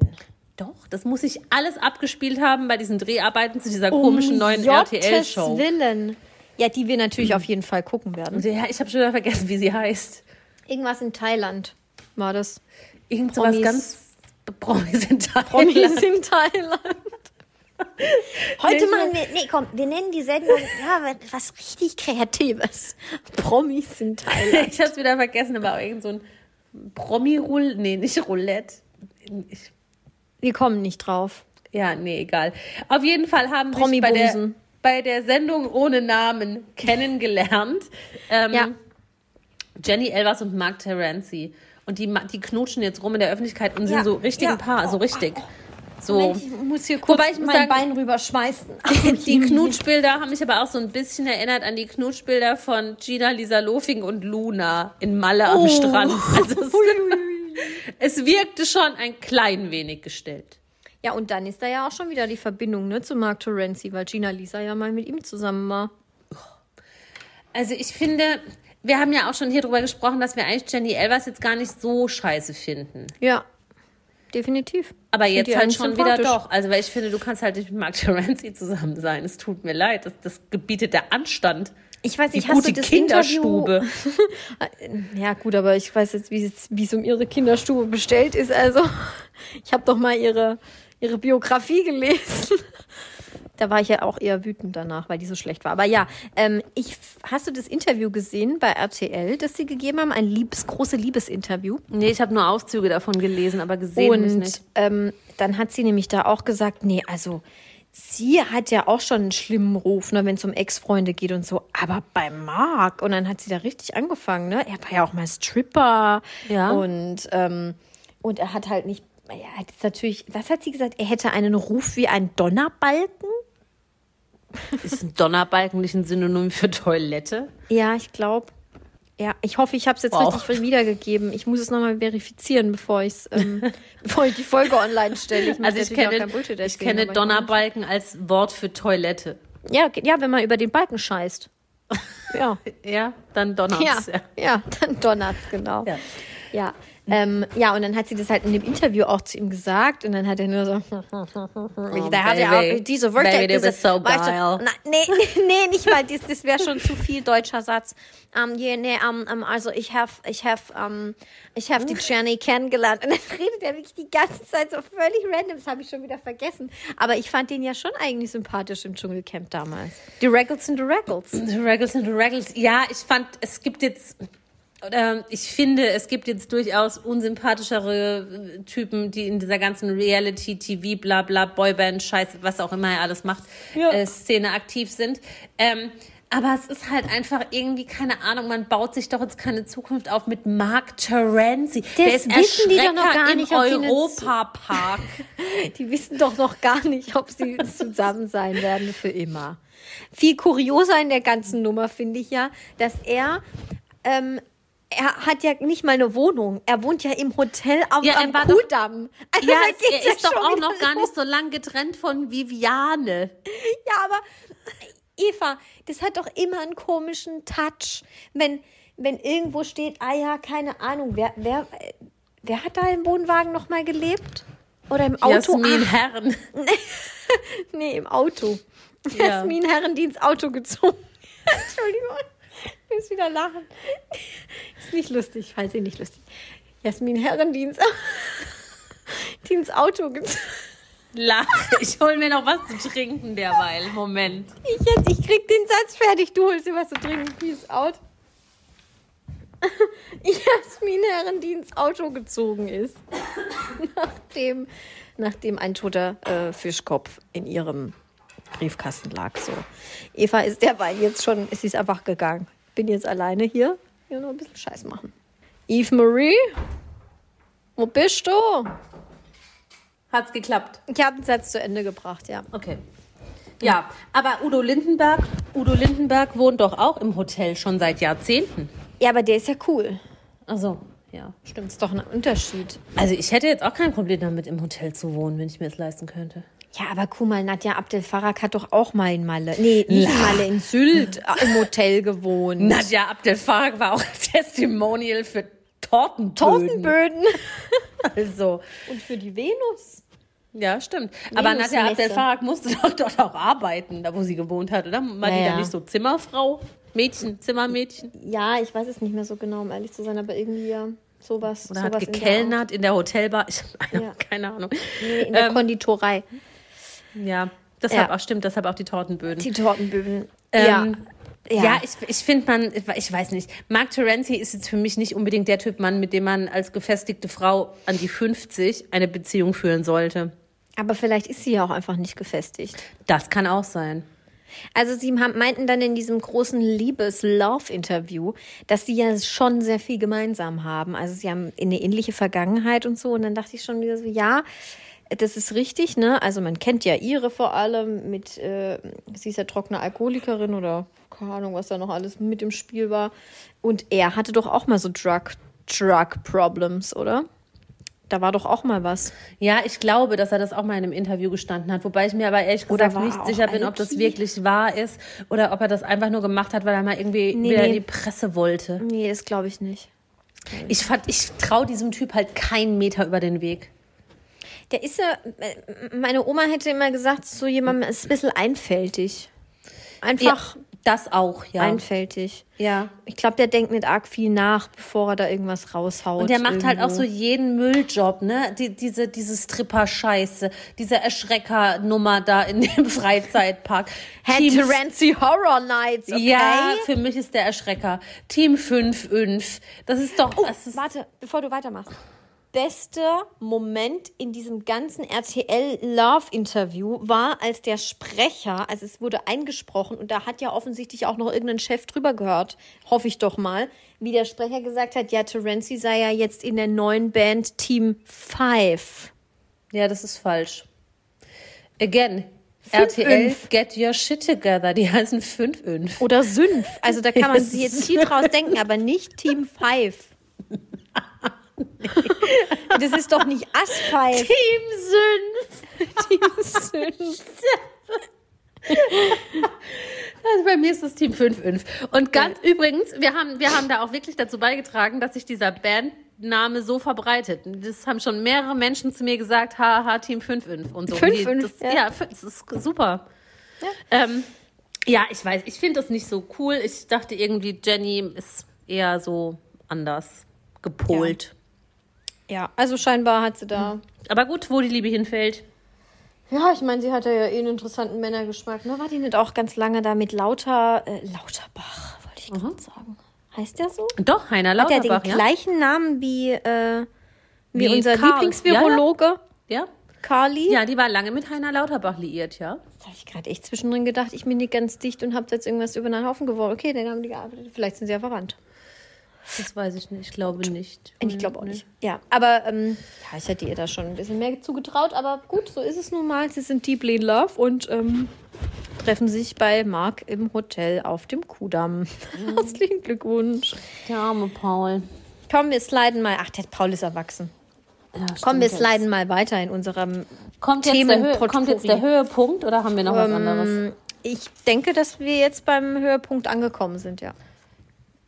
Doch, das muss ich alles abgespielt haben bei diesen Dreharbeiten zu dieser komischen neuen RTL-Show. Willen. Ja, die wir natürlich auf jeden Fall gucken werden. Ja, ich habe schon wieder vergessen, wie sie heißt. Irgendwas in Thailand war das. Irgend so was Promis. ganz Promis in Thailand. Promis in Thailand. Heute Nee, machen wir, nee, komm, wir nennen die Sendung, ja, was richtig Kreatives. Promis in Thailand. Ich habe es wieder vergessen, aber irgend so ein Promi-Roulette. Nee, nicht Roulette. Ich, Wir kommen nicht drauf. ja, nee, egal. Auf jeden Fall haben sich bei der, bei der Sendung ohne Namen kennengelernt. Ähm, Ja. Jenny Elvers und Mark Terenzi. Und die, die knutschen jetzt rum in der Öffentlichkeit und sind Ja, so richtig ja. ein Paar, so richtig. So. Moment, ich muss hier kurz Wobei ich muss mein sagen- Bein rüberschmeißen. Die Knutschbilder haben mich aber auch so ein bisschen erinnert an die Knutschbilder von Gina Lisa Lofing und Luna in Malle am Oh. Strand. Also es, es wirkte schon ein klein wenig gestellt. Ja, und dann ist da ja auch schon wieder die Verbindung ne, zu Mark Terenzi, weil Gina Lisa ja mal mit ihm zusammen war. Also ich finde, wir haben ja auch schon hier drüber gesprochen, dass wir eigentlich Jenny Elvers jetzt gar nicht so scheiße finden. Ja, definitiv. Aber jetzt halt eigentlich schon wieder doch. Also weil ich finde, du kannst halt nicht mit Mark Terenzi zusammen sein. Es tut mir leid. Das, das gebietet der Anstand. Ich weiß nicht, hast gute du das Kinderstube. Interview? Ja, gut, aber ich weiß jetzt, wie es, wie es um ihre Kinderstube bestellt ist. Also, ich habe doch mal ihre, ihre Biografie gelesen. Da war ich ja auch eher wütend danach, weil die so schlecht war. Aber ja, ähm, ich, hast du das Interview gesehen bei RTL, das sie gegeben haben? Ein liebes, große Liebesinterview. Nee, ich habe nur Auszüge davon gelesen, aber gesehen hab ich Und nicht. ähm, dann hat sie nämlich da auch gesagt, nee, also sie hat ja auch schon einen schlimmen Ruf, ne, wenn es um Ex-Freunde geht und so. Aber bei Marc, und dann hat sie da richtig angefangen, ne? Er war ja auch mal Stripper. Ja. Und, ähm, und er hat halt nicht, er hat jetzt natürlich, was hat sie gesagt? Er hätte einen Ruf wie ein Donnerbalken? Ist ein Donnerbalken nicht ein Synonym für Toilette? Ja, ich glaube. Ja, ich hoffe, ich habe es jetzt Wow. richtig wiedergegeben. Ich muss es nochmal verifizieren, bevor, ich's, ähm, bevor ich die Folge online stelle. Ich muss Also ich kenne, ich kenne Donnerbalken als Wort für Toilette. Ja, ja, wenn man über den Balken scheißt. Ja. Ja, dann donnert's. Ja, Ja. ja, dann donnert's, genau. Ja. Ja. Ähm, ja, und dann hat sie das halt in dem Interview auch zu ihm gesagt und dann hat er nur so, da hat er auch diese Wörter, Baby, diese, so weißt du, na, nee, nee, nee, nicht mal, das, das wäre schon zu viel deutscher Satz. Um, yeah, nee, um, um, also ich have, ich have, um, ich die Jenny kennengelernt und dann redet er wirklich die ganze Zeit so völlig random, das habe ich schon wieder vergessen. Aber ich fand den ja schon eigentlich sympathisch im Dschungelcamp damals. Die Reggles und die Reggles. The Regals and the Regals. Ja, ich fand, es gibt jetzt, ich finde, es gibt jetzt durchaus unsympathischere äh, Typen, die in dieser ganzen Reality-TV, bla bla, Boyband, Scheiße, was auch immer er alles macht, Ja. äh, Szene aktiv sind. Ähm, aber es ist halt einfach irgendwie, keine Ahnung, man baut sich doch jetzt keine Zukunft auf mit Mark Terenzi. Der ist wissen die doch noch gar im nicht, eine- Europapark. Die wissen doch noch gar nicht, ob sie zusammen sein werden für immer. Viel kurioser in der ganzen Nummer finde ich ja, dass er, ähm, er hat ja nicht mal eine Wohnung. Er wohnt ja im Hotel am, Ja, am doch- Kudamm. Also ja, es, er ist doch schon auch noch gar nicht so lang getrennt von Viviane. Ja, aber Eva, das hat doch immer einen komischen Touch. Wenn, wenn irgendwo steht, ah ja, keine Ahnung, wer, wer, wer hat da im Wohnwagen nochmal gelebt? Oder im Auto? Jasmin Ach, Herren. nee, im Auto. Ja. Jasmin Herren, die ins Auto gezogen. Entschuldigung, muss wieder lachen. Ist nicht lustig, falls ihr nicht lustig. Jasmin Herren, die ins, die ins Auto gezogen. Lach. Ich hol mir noch was zu trinken derweil. Moment. Ich jetzt, ich krieg den Satz fertig. Du holst dir was zu trinken. Peace out. Jasmin Herren, die ins Auto gezogen ist. nachdem, nachdem ein toter äh, Fischkopf in ihrem Briefkasten lag. So. Eva ist derweil jetzt schon, sie ist einfach gegangen. Bin jetzt alleine hier. Hier nur ein bisschen Scheiß machen. Eve Marie? Wo bist du? Hat's geklappt. Ich habe den Satz zu Ende gebracht, ja. Okay. Ja, aber Udo Lindenberg, Udo Lindenberg wohnt doch auch im Hotel schon seit Jahrzehnten. Ja, aber der ist ja cool. Also, ja, stimmt. Ist doch ein Unterschied. Also ich hätte jetzt auch kein Problem damit, im Hotel zu wohnen, wenn ich mir es leisten könnte. Ja, aber guck mal, Nadja Abdel Farag hat doch auch mal in Malle, nee, nicht in Malle, in Sylt im Hotel gewohnt. Nadja Abdel Farag war auch Testimonial für Tortenböden. Tortenböden. Also, Und für die Venus. ja, stimmt. Aber Nadja Abdel. Farag musste doch dort auch arbeiten, da wo sie gewohnt hat, oder? War Ja, die da nicht so Zimmerfrau? Mädchen, Zimmermädchen? Ja, ich weiß es nicht mehr so genau, um ehrlich zu sein, aber irgendwie ja, sowas. Oder sowas hat in der gekellnert in der Hotelbar? Ich habe Ja. keine Ahnung. Nee, in der Ähm, Konditorei. Ja, deshalb Ja. auch stimmt, deshalb auch die Tortenböden. Die Tortenböden. Ähm, ja. Ja, ich, ich finde man, ich weiß nicht, Mark Terenzi ist jetzt für mich nicht unbedingt der Typ Mann, mit dem man als gefestigte Frau an die 50 eine Beziehung führen sollte. Aber vielleicht ist sie ja auch einfach nicht gefestigt. Das kann auch sein. Also sie haben- meinten dann in diesem großen Liebes-Love-Interview, dass sie ja schon sehr viel gemeinsam haben. Also sie haben eine ähnliche Vergangenheit und so. Und dann dachte ich schon wieder so, ja, das ist richtig, ne? Also man kennt ja ihre vor allem mit, äh, sie ist ja trockene Alkoholikerin oder keine Ahnung, was da noch alles mit im Spiel war. Und er hatte doch auch mal so Drug, Drug Problems, oder? Da war doch auch mal was. Ja, ich glaube, dass er das auch mal in einem Interview gestanden hat, wobei ich mir aber ehrlich gesagt nicht er sicher bin, ob das wirklich wahr ist oder ob er das einfach nur gemacht hat, weil er mal irgendwie Nee, wieder nee. in die Presse wollte. Nee, das glaube ich nicht. Ich fand, ich traue diesem Typ halt keinen Meter über den Weg. Der ist ja, meine Oma hätte immer gesagt, so jemand ist ein bisschen einfältig. Einfach Ja, das auch, ja. einfältig. ja. Ich glaube, der denkt nicht arg viel nach, bevor er da irgendwas raushaut. Und der macht halt auch irgendwo. so jeden Mülljob, ne? Die, diese, diese Stripper-Scheiße, diese Erschrecker-Nummer da in dem Freizeitpark. Team- Terenzi Horror Nights, okay? Ja, für mich ist der Erschrecker. Team 5, 5. Das ist doch. Oh, ist, warte, bevor du weitermachst. Bester Moment in diesem ganzen RTL Love Interview war, als der Sprecher, also es wurde eingesprochen und da hat ja offensichtlich auch noch irgendein Chef drüber gehört, hoffe ich doch mal, wie der Sprecher gesagt hat, ja, Terenzi sei ja jetzt in der neuen Band Team 5. ja, das ist falsch. Again, RTL Fünf. Get Your Shit Together, die heißen 5-5. Oder Sünf. Also da kann man sich jetzt viel draus denken, aber nicht Team 5. Das ist doch nicht 5. Team Sünf. Team Sünf. Also bei mir ist es Team 5-5. Und ganz übrigens, wir haben, wir haben da auch wirklich dazu beigetragen, dass sich dieser Bandname so verbreitet. Das haben schon mehrere Menschen zu mir gesagt, haha, Team 5-5 und so. 5-5, Und die- das, ja. ja. das ist super. Ja, ähm, ja ich weiß, ich finde das nicht so cool. Ich dachte irgendwie, Jenny ist eher so anders gepolt. Ja, also scheinbar hat sie da. Aber gut, wo die Liebe hinfällt. Ja, ich meine, sie hatte ja eh einen interessanten Männergeschmack. Ne? War die nicht auch ganz lange da mit Lauter, äh, Lauterbach, wollte ich gerade sagen. Heißt der so? Doch, Heiner Hat er Lauterbach, den ja. gleichen Namen wie, äh, wie, Wie unser Karl. Lieblingsvirologe, Ja? Carly? ja, die war lange mit Heiner Lauterbach liiert, ja. Da habe ich gerade echt zwischendrin gedacht, ich bin nicht ganz dicht und habe jetzt irgendwas über den Haufen geworfen. Okay, dann haben die gearbeitet. Vielleicht sind sie ja verwandt. Das weiß ich nicht, ich glaube nicht. Ich glaube auch nicht. Ja, aber ähm, ja, ich hätte ihr da schon ein bisschen mehr zugetraut. Aber gut, so ist es nun mal. Sie sind deeply in love und ähm, treffen sich bei Marc im Hotel auf dem Kudamm. Herzlichen Glückwunsch. Der arme Paul. Komm, wir sliden mal. Ach, der Paul ist erwachsen. Ja, Komm, wir sliden mal weiter in unserem. Kommt jetzt, der kommt jetzt der Höhepunkt oder haben wir noch was anderes? Ähm, ich denke, dass wir jetzt beim Höhepunkt angekommen sind, ja.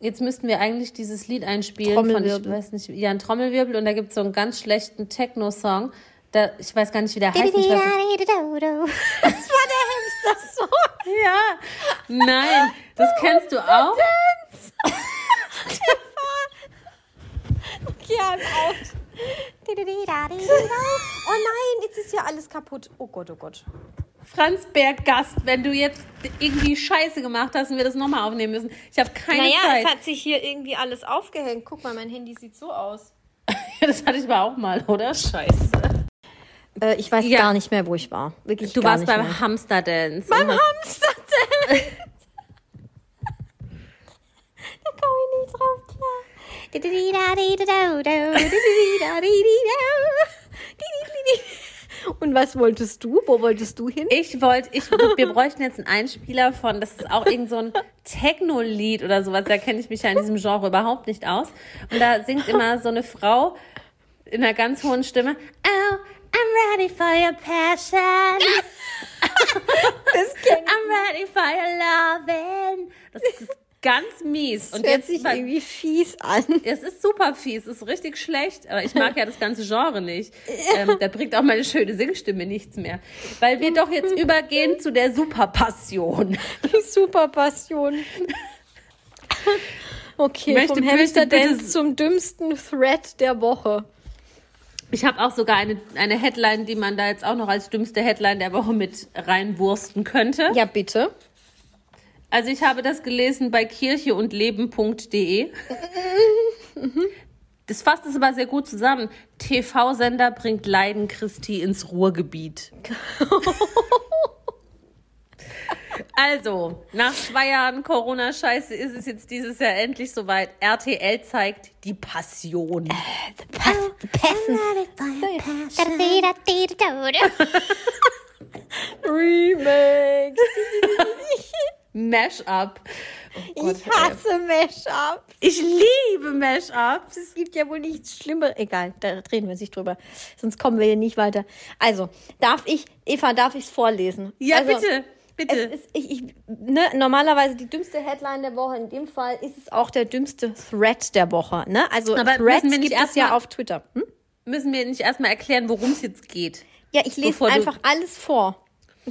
Jetzt müssten wir eigentlich dieses Lied einspielen von, ich Trommelwirbel. weiß nicht, ja, ein Trommelwirbel und da gibt es so einen ganz schlechten Techno-Song. Da, ich weiß gar nicht, wie der heißt. Ich weiß, Das war der Hamster-Song. ja, nein, das kennst du auch. Ja, Out. Oh nein, jetzt ist ja alles kaputt. Oh Gott, oh Gott. Franz Berggast, wenn du jetzt irgendwie Scheiße gemacht hast und wir das nochmal aufnehmen müssen. Ich habe keine Naja, Zeit. es hat sich hier irgendwie alles aufgehängt. Guck mal, mein Handy sieht so aus. das hatte ich aber auch mal, oder? Scheiße. Äh, ich weiß Ja. gar nicht mehr, wo ich war. Wirklich Du gar warst nicht beim mehr. Hamsterdance. Beim Hamster. da komme ich nicht drauf klar. Und was wolltest du? Wo wolltest du hin? Ich wollte, ich, wir bräuchten jetzt einen Einspieler von, das ist auch irgend so ein Techno-Lied oder sowas, da kenne ich mich ja in diesem Genre überhaupt nicht aus. Und da singt immer so eine Frau in einer ganz hohen Stimme, Oh, I'm ready for your passion. Das. I'm ready for your loving. Das ist ganz mies. Und hört jetzt sich irgendwie fies an. es ist super fies, es ist richtig schlecht, aber ich mag ja das ganze Genre nicht. Ähm, da bringt auch meine schöne Singstimme nichts mehr. Weil wir doch jetzt übergehen zu der Superpassion. Die Superpassion. Okay, Möchte vom Hamsterdance bitte- zum dümmsten Thread der Woche. Ich habe auch sogar eine, eine Headline, die man da jetzt auch noch als dümmste Headline der Woche mit reinwursten könnte. Ja, bitte. Also ich habe das gelesen bei kircheundleben.de. Das fasst es aber sehr gut zusammen. TV-Sender bringt Leiden Christi ins Ruhrgebiet. Also, nach zwei Jahren Corona-Scheiße ist es jetzt dieses Jahr endlich soweit. RTL zeigt die Passion. Remake. Mash-up. Oh Gott, Ich hasse Mashup. ich liebe Mash-ups. Es gibt ja wohl nichts Schlimmeres. Egal, da reden wir nicht drüber. Sonst kommen wir hier nicht weiter. Also, darf ich, Eva, darf ich es vorlesen? Ja, also, bitte, bitte. Ist, ich, ich, ne, normalerweise die dümmste Headline der Woche. In dem Fall ist es auch der dümmste Thread der Woche. Ne? Also Aber Threads müssen wir nicht gibt es erst ja auf Twitter. Hm? Müssen wir nicht erstmal erklären, worum es jetzt geht? Ja, ich lese einfach alles vor.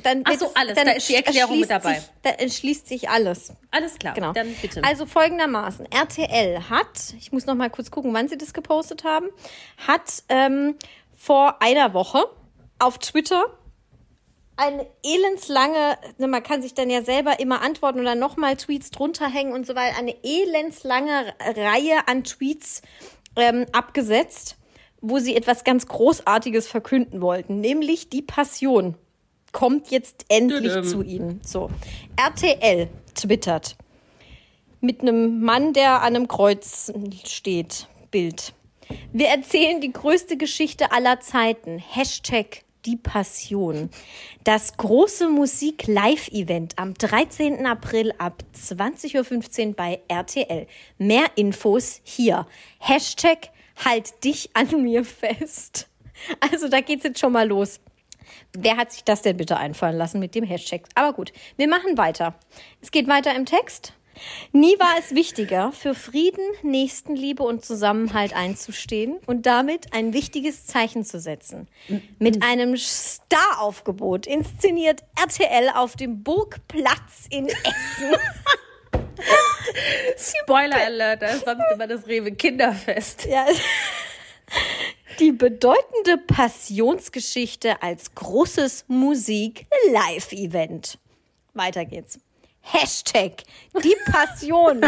Dann Ach so, es- alles. Da ist die Erklärung mit dabei. Sich, da entschließt sich alles. Alles klar, Genau. dann bitte. Also folgendermaßen: RTL hat, ich muss noch mal kurz gucken, wann sie das gepostet haben, hat ähm, vor einer Woche auf Twitter eine elendslange, ne, man kann sich dann ja selber immer antworten oder nochmal Tweets drunter hängen und so weiter, eine elendslange Reihe an Tweets ähm, abgesetzt, wo sie etwas ganz Großartiges verkünden wollten, nämlich die Passion kommt jetzt endlich zu ihnen. So, RTL twittert mit einem Mann, der an einem Kreuz steht. Bild. Wir erzählen die größte Geschichte aller Zeiten. Hashtag Die Passion. Das große Musik-Live-Event am 13. April ab 20.15 Uhr bei RTL. Mehr Infos hier. Hashtag halt dich an mir fest. Also da geht's jetzt schon mal los. Wer hat sich das denn bitte einfallen lassen mit dem Hashtag? Aber gut, wir machen weiter. Es geht weiter im Text. Nie war es wichtiger, für Frieden, Nächstenliebe und Zusammenhalt einzustehen und damit ein wichtiges Zeichen zu setzen. Mit einem Staraufgebot inszeniert RTL auf dem Burgplatz in Essen. Spoiler Alert, da ist sonst immer das Rewe Kinderfest. Ja, die bedeutende Passionsgeschichte als großes Musik-Live-Event. Weiter geht's. Hashtag die Passion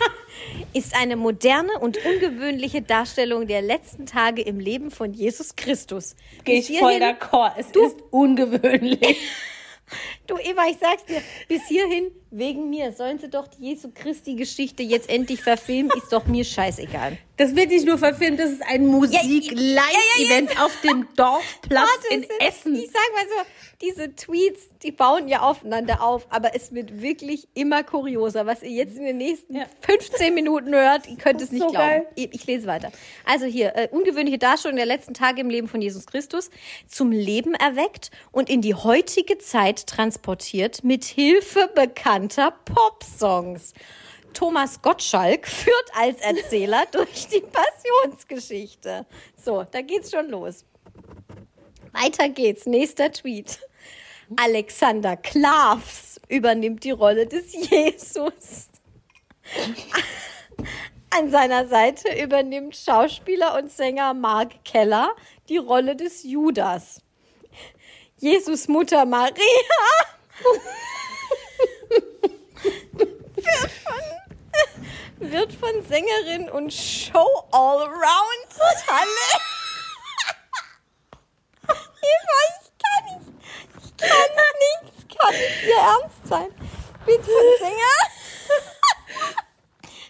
ist eine moderne und ungewöhnliche Darstellung der letzten Tage im Leben von Jesus Christus. Gehe ich voll d'accord. Es ist ungewöhnlich. Du Eva, ich sag's dir, bis hierhin wegen mir sollen sie doch die Jesu Christi Geschichte jetzt endlich verfilmen, ist doch mir scheißegal. Das wird nicht nur verfilmt, das ist ein Musik-Live-Event auf dem Dorfplatz Warte, in es sind- Essen. Ich sag mal so, diese Tweets, die bauen ja aufeinander auf, aber es wird wirklich immer kurioser. Was ihr jetzt in den nächsten Ja. 15 Minuten hört, ihr könnt es nicht so glauben. Ich, ich lese weiter. Also hier, äh, ungewöhnliche Darstellung der letzten Tage im Leben von Jesus Christus, zum Leben erweckt und in die heutige Zeit transportiert mit Hilfe bekannter Popsongs. Thomas Gottschalk führt als Erzähler durch die Passionsgeschichte. So, da geht's schon los. Weiter geht's. Nächster Tweet. Alexander Klavs übernimmt die Rolle des Jesus. An seiner Seite übernimmt Schauspieler und Sänger Mark Keller die Rolle des Judas. Jesus Mutter Maria wird von, wird von Sängerin und Show-Allround Talent Eva, ich kann nicht. Ich kann nichts. Kann nicht ihr Ernst sein. Wird von Sänger.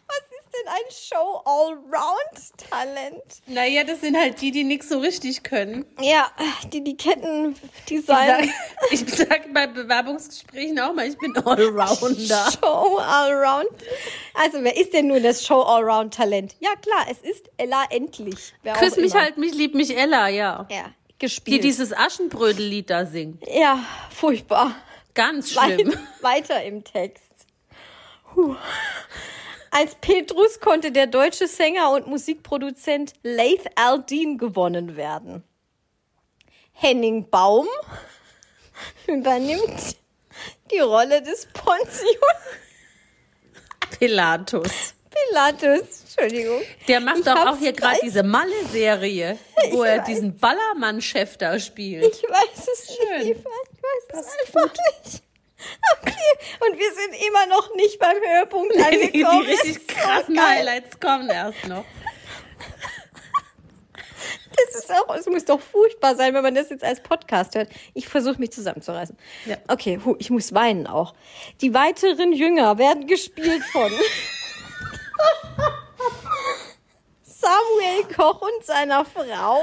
Was ist denn ein Show-Allround-Talent? Naja, das sind halt die, die nichts so richtig können. Ja, die die Ketten Ich sag, ich sag bei Bewerbungsgesprächen auch mal, ich bin Allrounder. Show-Allround. Also, wer ist denn nun das Show-Allround-Talent? Ja, klar, es ist Ella Endlich. Küss mich immer. halt, mich lieb mich Ella, ja. Ja, Die gespielt. dieses Aschenbrödel-Lied da singt. ja, furchtbar. Ganz schlimm. weiter im Text. Puh. Als Petrus konnte der deutsche Sänger und Musikproduzent Laith Aldin gewonnen werden. Henning Baum übernimmt die Rolle des Pontius Pilatus. Pilatus. Entschuldigung. Der macht Ich doch auch hier gerade diese Malle-Serie, wo Ich er weiß. diesen Ballermann-Chef da spielt. Ich weiß es Schön. nicht. Ich weiß es einfach nicht. Okay, und wir sind immer noch nicht beim Höhepunkt Die, angekommen. die richtig Ist so krassen. Highlights kommen erst noch. Das ist auch, es muss doch furchtbar sein, wenn man das jetzt als Podcast hört. Ich versuche mich zusammenzureißen. Ja. Okay, ich muss weinen auch. Die weiteren Jünger werden gespielt von Samuel Koch und seiner Frau.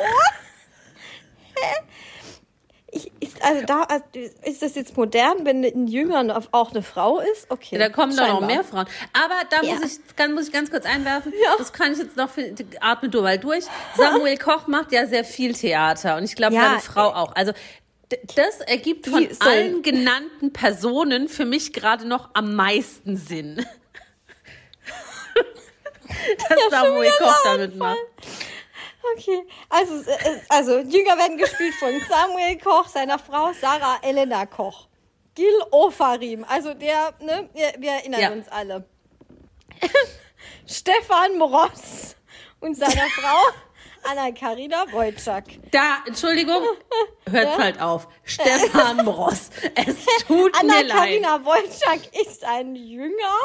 Ich, ist, also da, also ist das jetzt modern, wenn ein Jünger auch eine Frau ist? Okay. Da kommen doch noch mehr Frauen. Aber da Ja. muss, ich, kann, muss ich ganz kurz einwerfen, Ja. das kann ich jetzt noch, für, atme du mal durch. Samuel Koch macht ja sehr viel Theater und ich glaube, Ja. seine Frau auch. Also das ergibt von allen genannten Personen für mich gerade noch am meisten Sinn. Dass Samuel Koch damit macht. Okay, also, also Jünger werden gespielt von Samuel Koch, seiner Frau Sarah Elena Koch. Gil Ofarim, also der, ne, wir, wir erinnern Ja. uns alle. Stefan Moross und seiner Frau Anna-Karina Wojcik. Da, Entschuldigung, hört's halt auf. Stefan Ross, es tut mir leid. Anna-Karina Wojcik ist ein Jünger.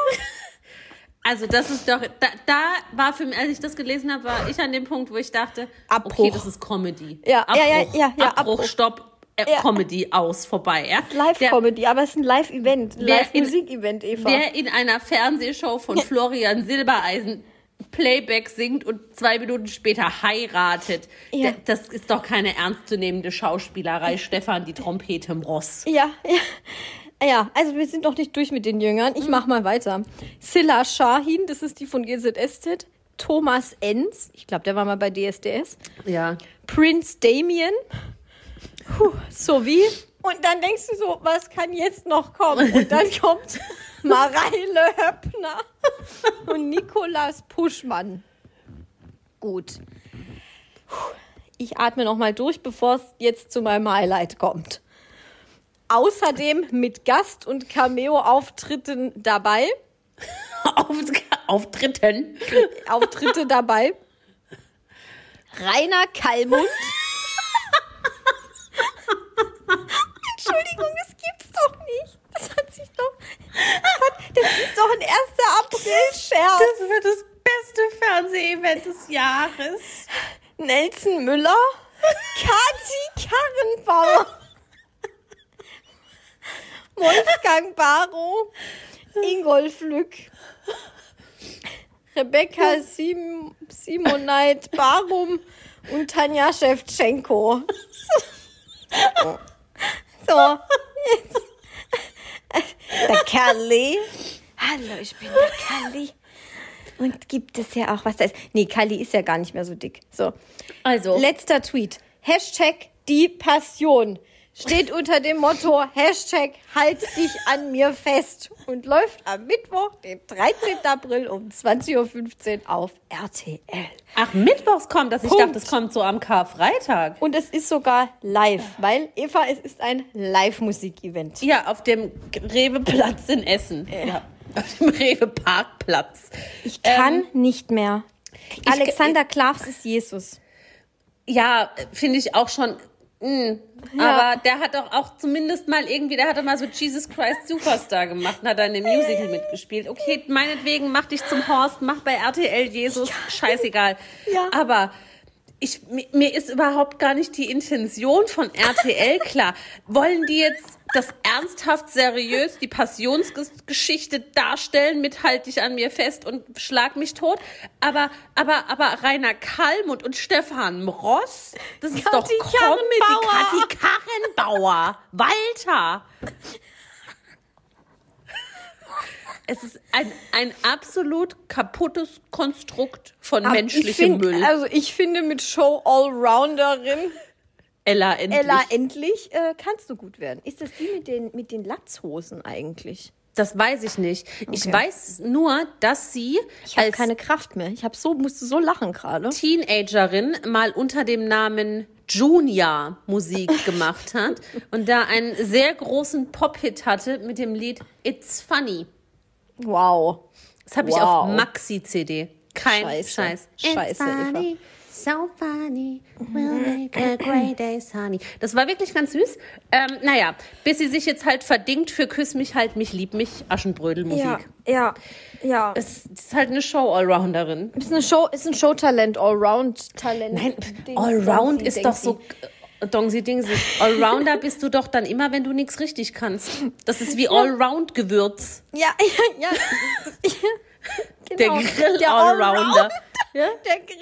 Also das ist doch, da, da war für mich, als ich das gelesen habe, war ich an dem Punkt, wo ich dachte, Abbruch. okay, das ist Comedy. Ja, Abbruch, ja, ja, ja, ja, Abbruch, Abbruch. Stopp, äh, Ja. Comedy, aus, vorbei. Ja? Live-Comedy, aber es ist ein Live-Event, Live-Musik-Event, Eva. Wer in einer Fernsehshow von Florian Silbereisen Playback singt und zwei Minuten später heiratet. Ja. Das ist doch keine ernstzunehmende Schauspielerei. Stefan, die Trompete im Ross. Ja, ja. Ja, also wir sind noch nicht durch mit den Jüngern. Ich mach mal weiter. Silla Shahin, das ist die von GZSZ. Thomas Enz, ich glaube, der war mal bei DSDS. Ja. Prince Damien. Puh, sowie. Und dann denkst du so, was kann jetzt noch kommen? Und dann kommt Mareile Höppner und Nikolas Puschmann. Gut. Puh, Ich atme noch mal durch, bevor es jetzt zu meinem Highlight kommt. Außerdem mit Gast- und Cameo-Auftritten dabei. Auf, Auftritten. Auftritte dabei. Rainer Kallmund. Entschuldigung, das gibt's doch nicht. Das hat sich doch. Das, hat, das ist doch ein 1. April-Scherz. Das wird das beste Fernsehevent des Jahres. Nelson Müller. Kati Karrenbauer. Wolfgang Barrow. Ingolf Lück. Rebecca Sim Simonite Barum und Tanja Schewtschenko. So. Jetzt. Der Kalli. Hallo, ich bin der Kalli. Und gibt es ja auch was da ist. Nee, Kalli ist ja gar nicht mehr so dick. So. Also, Letzter Tweet. Hashtag die Passion. Steht unter dem Motto Hashtag halt dich an mir fest und läuft am Mittwoch, den 13. April um 20.15 Uhr auf RTL. ach, Mittwochs kommt das. Ich Punkt. dachte, das kommt so am Karfreitag. Und es ist sogar live, weil Eva, es ist ein Live-Musik-Event. Ja, auf dem Rewe-Platz in Essen. Ja. Auf dem Rewe-Parkplatz. Ich kann nicht mehr. Alexander Klavs ist Jesus. Ja, finde ich auch schon. Mh. Ja. Aber der hat doch auch zumindest mal irgendwie, der hat doch mal so Jesus Christ Superstar gemacht und hat da in dem Musical mitgespielt. Okay, meinetwegen mach dich zum Horst, mach bei RTL Jesus, scheißegal. Ja. Aber ich, mi- mir ist überhaupt gar nicht die Intention von RTL klar. Wollen die jetzt das ernsthaft seriös, die Passionsgeschichte darstellen mit Halt dich an mir fest und schlag mich tot? Aber, aber, aber Rainer Kallmund und Stefan Ross, das ist doch Kathi Comedy. Karrenbauer. Kathi Karrenbauer, Walter. Es ist ein, ein absolut kaputtes Konstrukt von Aber ich menschlichem find, Müll. Also ich finde mit Show Allrounderin Ella endlich. Ella endlich äh, kannst du gut werden. Ist das die mit den, mit den Latzhosen eigentlich? Das weiß ich nicht. Ich Okay. weiß nur, dass sie Ich habe als keine Kraft mehr. Ich so, musste so lachen gerade. Teenagerin mal unter dem Namen Junior Musik gemacht hat und da einen sehr großen Pop-Hit hatte mit dem Lied It's Funny. Wow. Das habe ich Wow. auf Maxi-CD. Kein Scheiße. Scheiß. Scheiße, Eva. so funny, we'll make a great day sunny. Das war wirklich ganz süß. Ähm, naja, bis sie sich jetzt halt verdingt für Küss mich, halt mich, lieb mich, Aschenbrödel-Musik. Ja, ja, ja. Es ist halt eine Show-Allrounderin. ist, eine Show, ist ein Showtalent, Allround-Talent. Nein, Allround ist doch so. Dongsi Dingsi. Allrounder bist du doch dann immer, wenn du nichts richtig kannst. Das ist wie Allround-Gewürz. Ja, ja, ja. Der genau. Grill-Allrounder. Ja? Der Grill.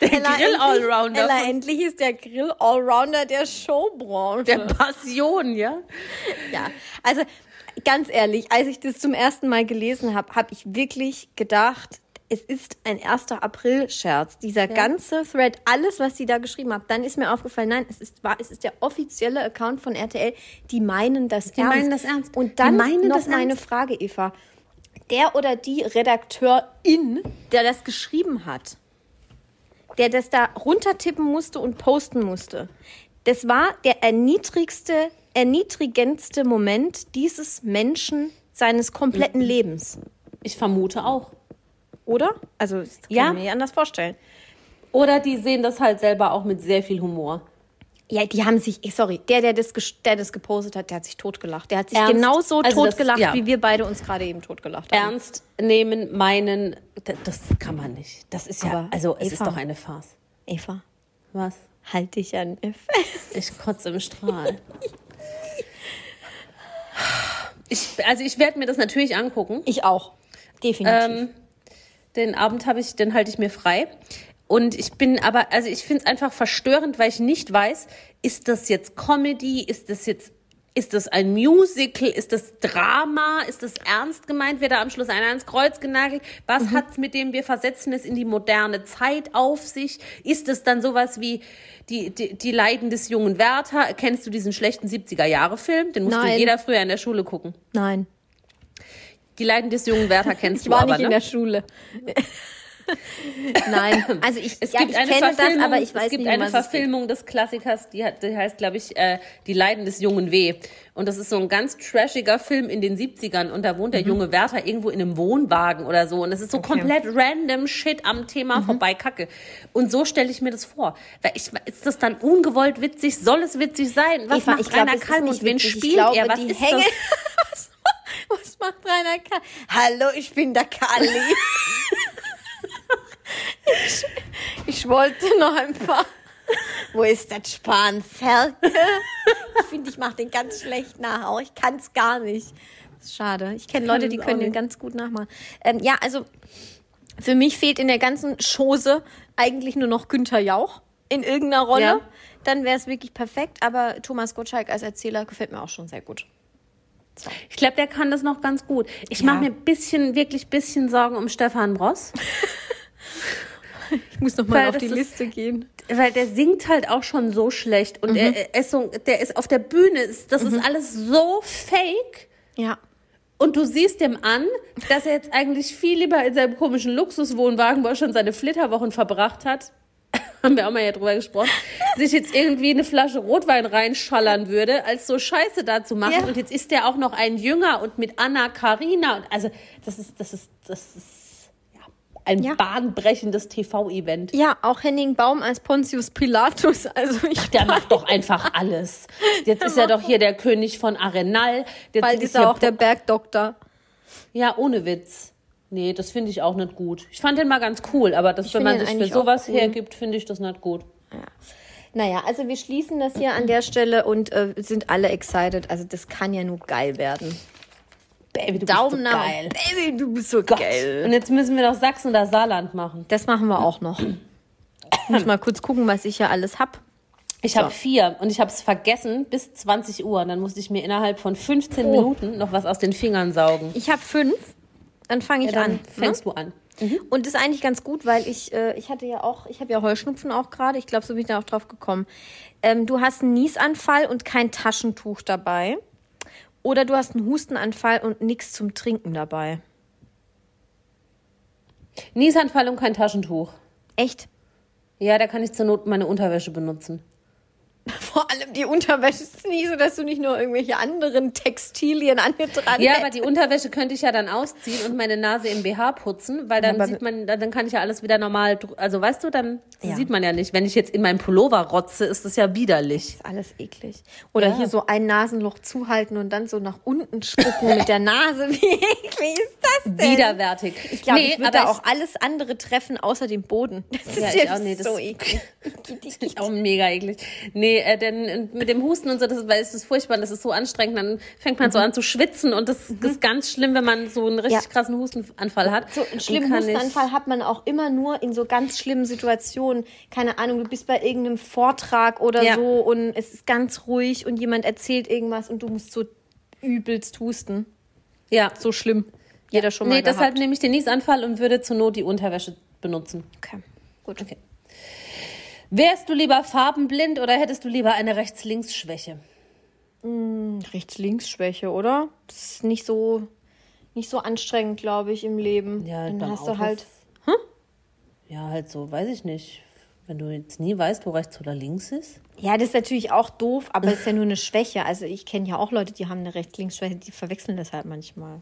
Der Ella, endlich- Grill-Allrounder Ella, endlich ist der Grill-Allrounder der Showbranche. der Passion, ja? Ja, also ganz ehrlich, als ich das zum ersten Mal gelesen habe, habe ich wirklich gedacht, es ist ein 1. April-Scherz. Dieser ganze Thread, alles, was sie da geschrieben hat, dann ist mir aufgefallen, nein, es ist, wahr, es ist der offizielle Account von RTL. Die meinen das Die ernst. meinen das ernst. Und dann Die noch meine ernst. Frage, Eva. Der oder die Redakteurin, der das geschrieben hat, der das da runtertippen musste und posten musste. Das war der erniedrigste, erniedrigendste Moment dieses Menschen seines kompletten. Lebens. Ich vermute auch. Oder? Also, das kann Ja. ich mir nicht anders vorstellen. Oder die sehen das halt selber auch mit sehr viel Humor. Ja, die haben sich, eh, sorry, der, der das, der das gepostet hat, der hat sich totgelacht. Der hat sich Ernst? genauso Also das- totgelacht, ja. wie wir beide uns gerade eben totgelacht haben. Ernst nehmen, meinen, das kann man nicht. Das ist ja, Aber, also es ist Eva. doch eine Farce. Eva, Was? halt dich an mir fest. Ich kotze im Strahl. Ich, also ich werde mir das natürlich angucken. Ich auch. Definitiv. Ähm, Den Abend habe ich, den halte ich mir frei. Und ich bin aber, also ich finde es einfach verstörend, weil ich nicht weiß, ist das jetzt Comedy, ist das jetzt ist das ein Musical? Ist das Drama? Ist das ernst gemeint? Wird da am Schluss einer ans Kreuz genagelt? Was mhm. hat's mit dem wir versetzen es in die moderne Zeit auf sich? Ist es dann sowas wie die, die, die Leiden des jungen Werther? Kennst du diesen schlechten 70er-Jahre-Film? Den musste jeder früher in der Schule gucken. Nein. Die Leiden des jungen Werther kennst ich du aber, Ich war nicht in ne? der Schule. Nein, also ich, es ja, gibt ich eine kenne das, aber ich weiß Es gibt nicht, eine Verfilmung des Klassikers, die, hat, die heißt, glaube ich, äh, Die Leiden des jungen W. Und das ist so ein ganz trashiger Film in den 70ern und da wohnt der mhm. junge Werther irgendwo in einem Wohnwagen oder so und es ist so okay. komplett random Shit am Thema mhm. vorbei Kacke. Und so stelle ich mir das vor. Ich, ist das dann ungewollt witzig? Soll es witzig sein? Was Eva, macht Rainer Kalmus? Wen spielt glaube, er? Was ist Hänge das? Was macht Rainer Kall? Hallo, ich bin der Kali. Ich, ich wollte noch ein paar. Wo ist das Spanferkel? Ich finde, ich mache den ganz schlecht nach. Auch ich kann es gar nicht. Das ist schade. Ich kenne Leute, die können den ganz gut nachmachen. Ähm, ja, also für mich fehlt in der ganzen Chose eigentlich nur noch Günther Jauch in irgendeiner Rolle. Ja. Dann wäre es wirklich perfekt. Aber Thomas Gottschalk als Erzähler gefällt mir auch schon sehr gut. So. Ich glaube, der kann das noch ganz gut. Ich ja. mache mir ein bisschen, wirklich ein bisschen Sorgen um Stefan Bross. Ich muss noch mal weil auf die Liste ist, gehen. Weil der singt halt auch schon so schlecht und mhm. er, er ist so, der ist auf der Bühne, das mhm. ist alles so fake. Ja. Und du siehst dem an, dass er jetzt eigentlich viel lieber in seinem komischen Luxuswohnwagen, wo er schon seine Flitterwochen verbracht hat, haben wir auch mal ja drüber gesprochen, sich jetzt irgendwie eine Flasche Rotwein reinschallern würde, als so Scheiße da zu machen. Ja. Und jetzt ist der auch noch ein Jünger und mit Anna Karina. Und also, das ist, das ist, das ist ein ja. bahnbrechendes TV-Event. Ja, auch Henning Baum als Pontius Pilatus. Also ich der macht doch einfach alles. Jetzt ist er doch hier der König von Arenal. Jetzt Bald ist er auch der Bergdoktor. Ja, ohne Witz. Nee, das finde ich auch nicht gut. Ich fand den mal ganz cool, aber das, wenn man sich für sowas cool. hergibt, finde ich das nicht gut. Ja. Naja, also wir schließen das hier an der Stelle und äh, sind alle excited. Also das kann ja nur geil werden. Baby, du Daumen bist so geil. Baby, du bist so Gott. geil. Und jetzt müssen wir doch Sachsen oder Saarland machen. Das machen wir auch noch. Ich muss mal kurz gucken, was ich hier alles hab. Ich so. habe vier und ich habe es vergessen bis 20 Uhr. Und dann musste ich mir innerhalb von 15 oh. Minuten noch was aus den Fingern saugen. Ich habe fünf. Dann fange ich ja, dann an. Fängst ne? du an. Mhm. Und das ist eigentlich ganz gut, weil ich, äh, ich hatte ja auch, ich habe ja Heuschnupfen auch gerade. Ich glaube, so bin ich da auch drauf gekommen. Ähm, du hast einen Niesanfall und kein Taschentuch dabei. Oder du hast einen Hustenanfall und nichts zum Trinken dabei. Niesanfall und kein Taschentuch. Echt? Ja, da kann ich zur Not meine Unterwäsche benutzen. Vor allem die Unterwäsche ist nie so, dass du nicht nur irgendwelche anderen Textilien an dir dran Ja, aber die Unterwäsche könnte ich ja dann ausziehen und meine Nase im BH putzen, weil dann ja, sieht man, dann kann ich ja alles wieder normal, also weißt du, dann ja. sieht man ja nicht. Wenn ich jetzt in meinem Pullover rotze, ist das ja widerlich. Das ist alles eklig. Oder ja. hier so ein Nasenloch zuhalten und dann so nach unten spucken mit der Nase. Wie eklig ist das denn? Widerwärtig. Ich glaube, nee, ich würde da auch alles andere treffen, außer dem Boden. Das ist ja, auch, nee, das so eklig. das ist auch mega eklig. Nee, äh, denn mit dem Husten und so, das ist, weil es ist furchtbar, das ist so anstrengend, dann fängt man mhm. so an zu schwitzen und das mhm. ist ganz schlimm, wenn man so einen richtig ja. krassen Hustenanfall hat. So einen schlimmen Hustenanfall hat man auch immer nur in so ganz schlimmen Situationen. Keine Ahnung, du bist bei irgendeinem Vortrag oder ja. so und es ist ganz ruhig und jemand erzählt irgendwas und du musst so übelst husten. Ja. So schlimm. Jeder schon mal Nee, gehabt. deshalb nehme ich den Niesanfall und würde zur Not die Unterwäsche benutzen. Okay, gut. Okay. Wärst du lieber farbenblind oder hättest du lieber eine Rechts-Links-Schwäche? Hm, Rechts-Links-Schwäche, oder? Das ist nicht so, nicht so anstrengend, glaube ich, im Leben. Ja, dann hast Auto du halt. Hm? Ja, halt so, weiß ich nicht. Wenn du jetzt nie weißt, wo rechts oder links ist. Ja, das ist natürlich auch doof, aber es ist ja nur eine Schwäche. Also ich kenne ja auch Leute, die haben eine Rechts-Links-Schwäche, die verwechseln das halt manchmal.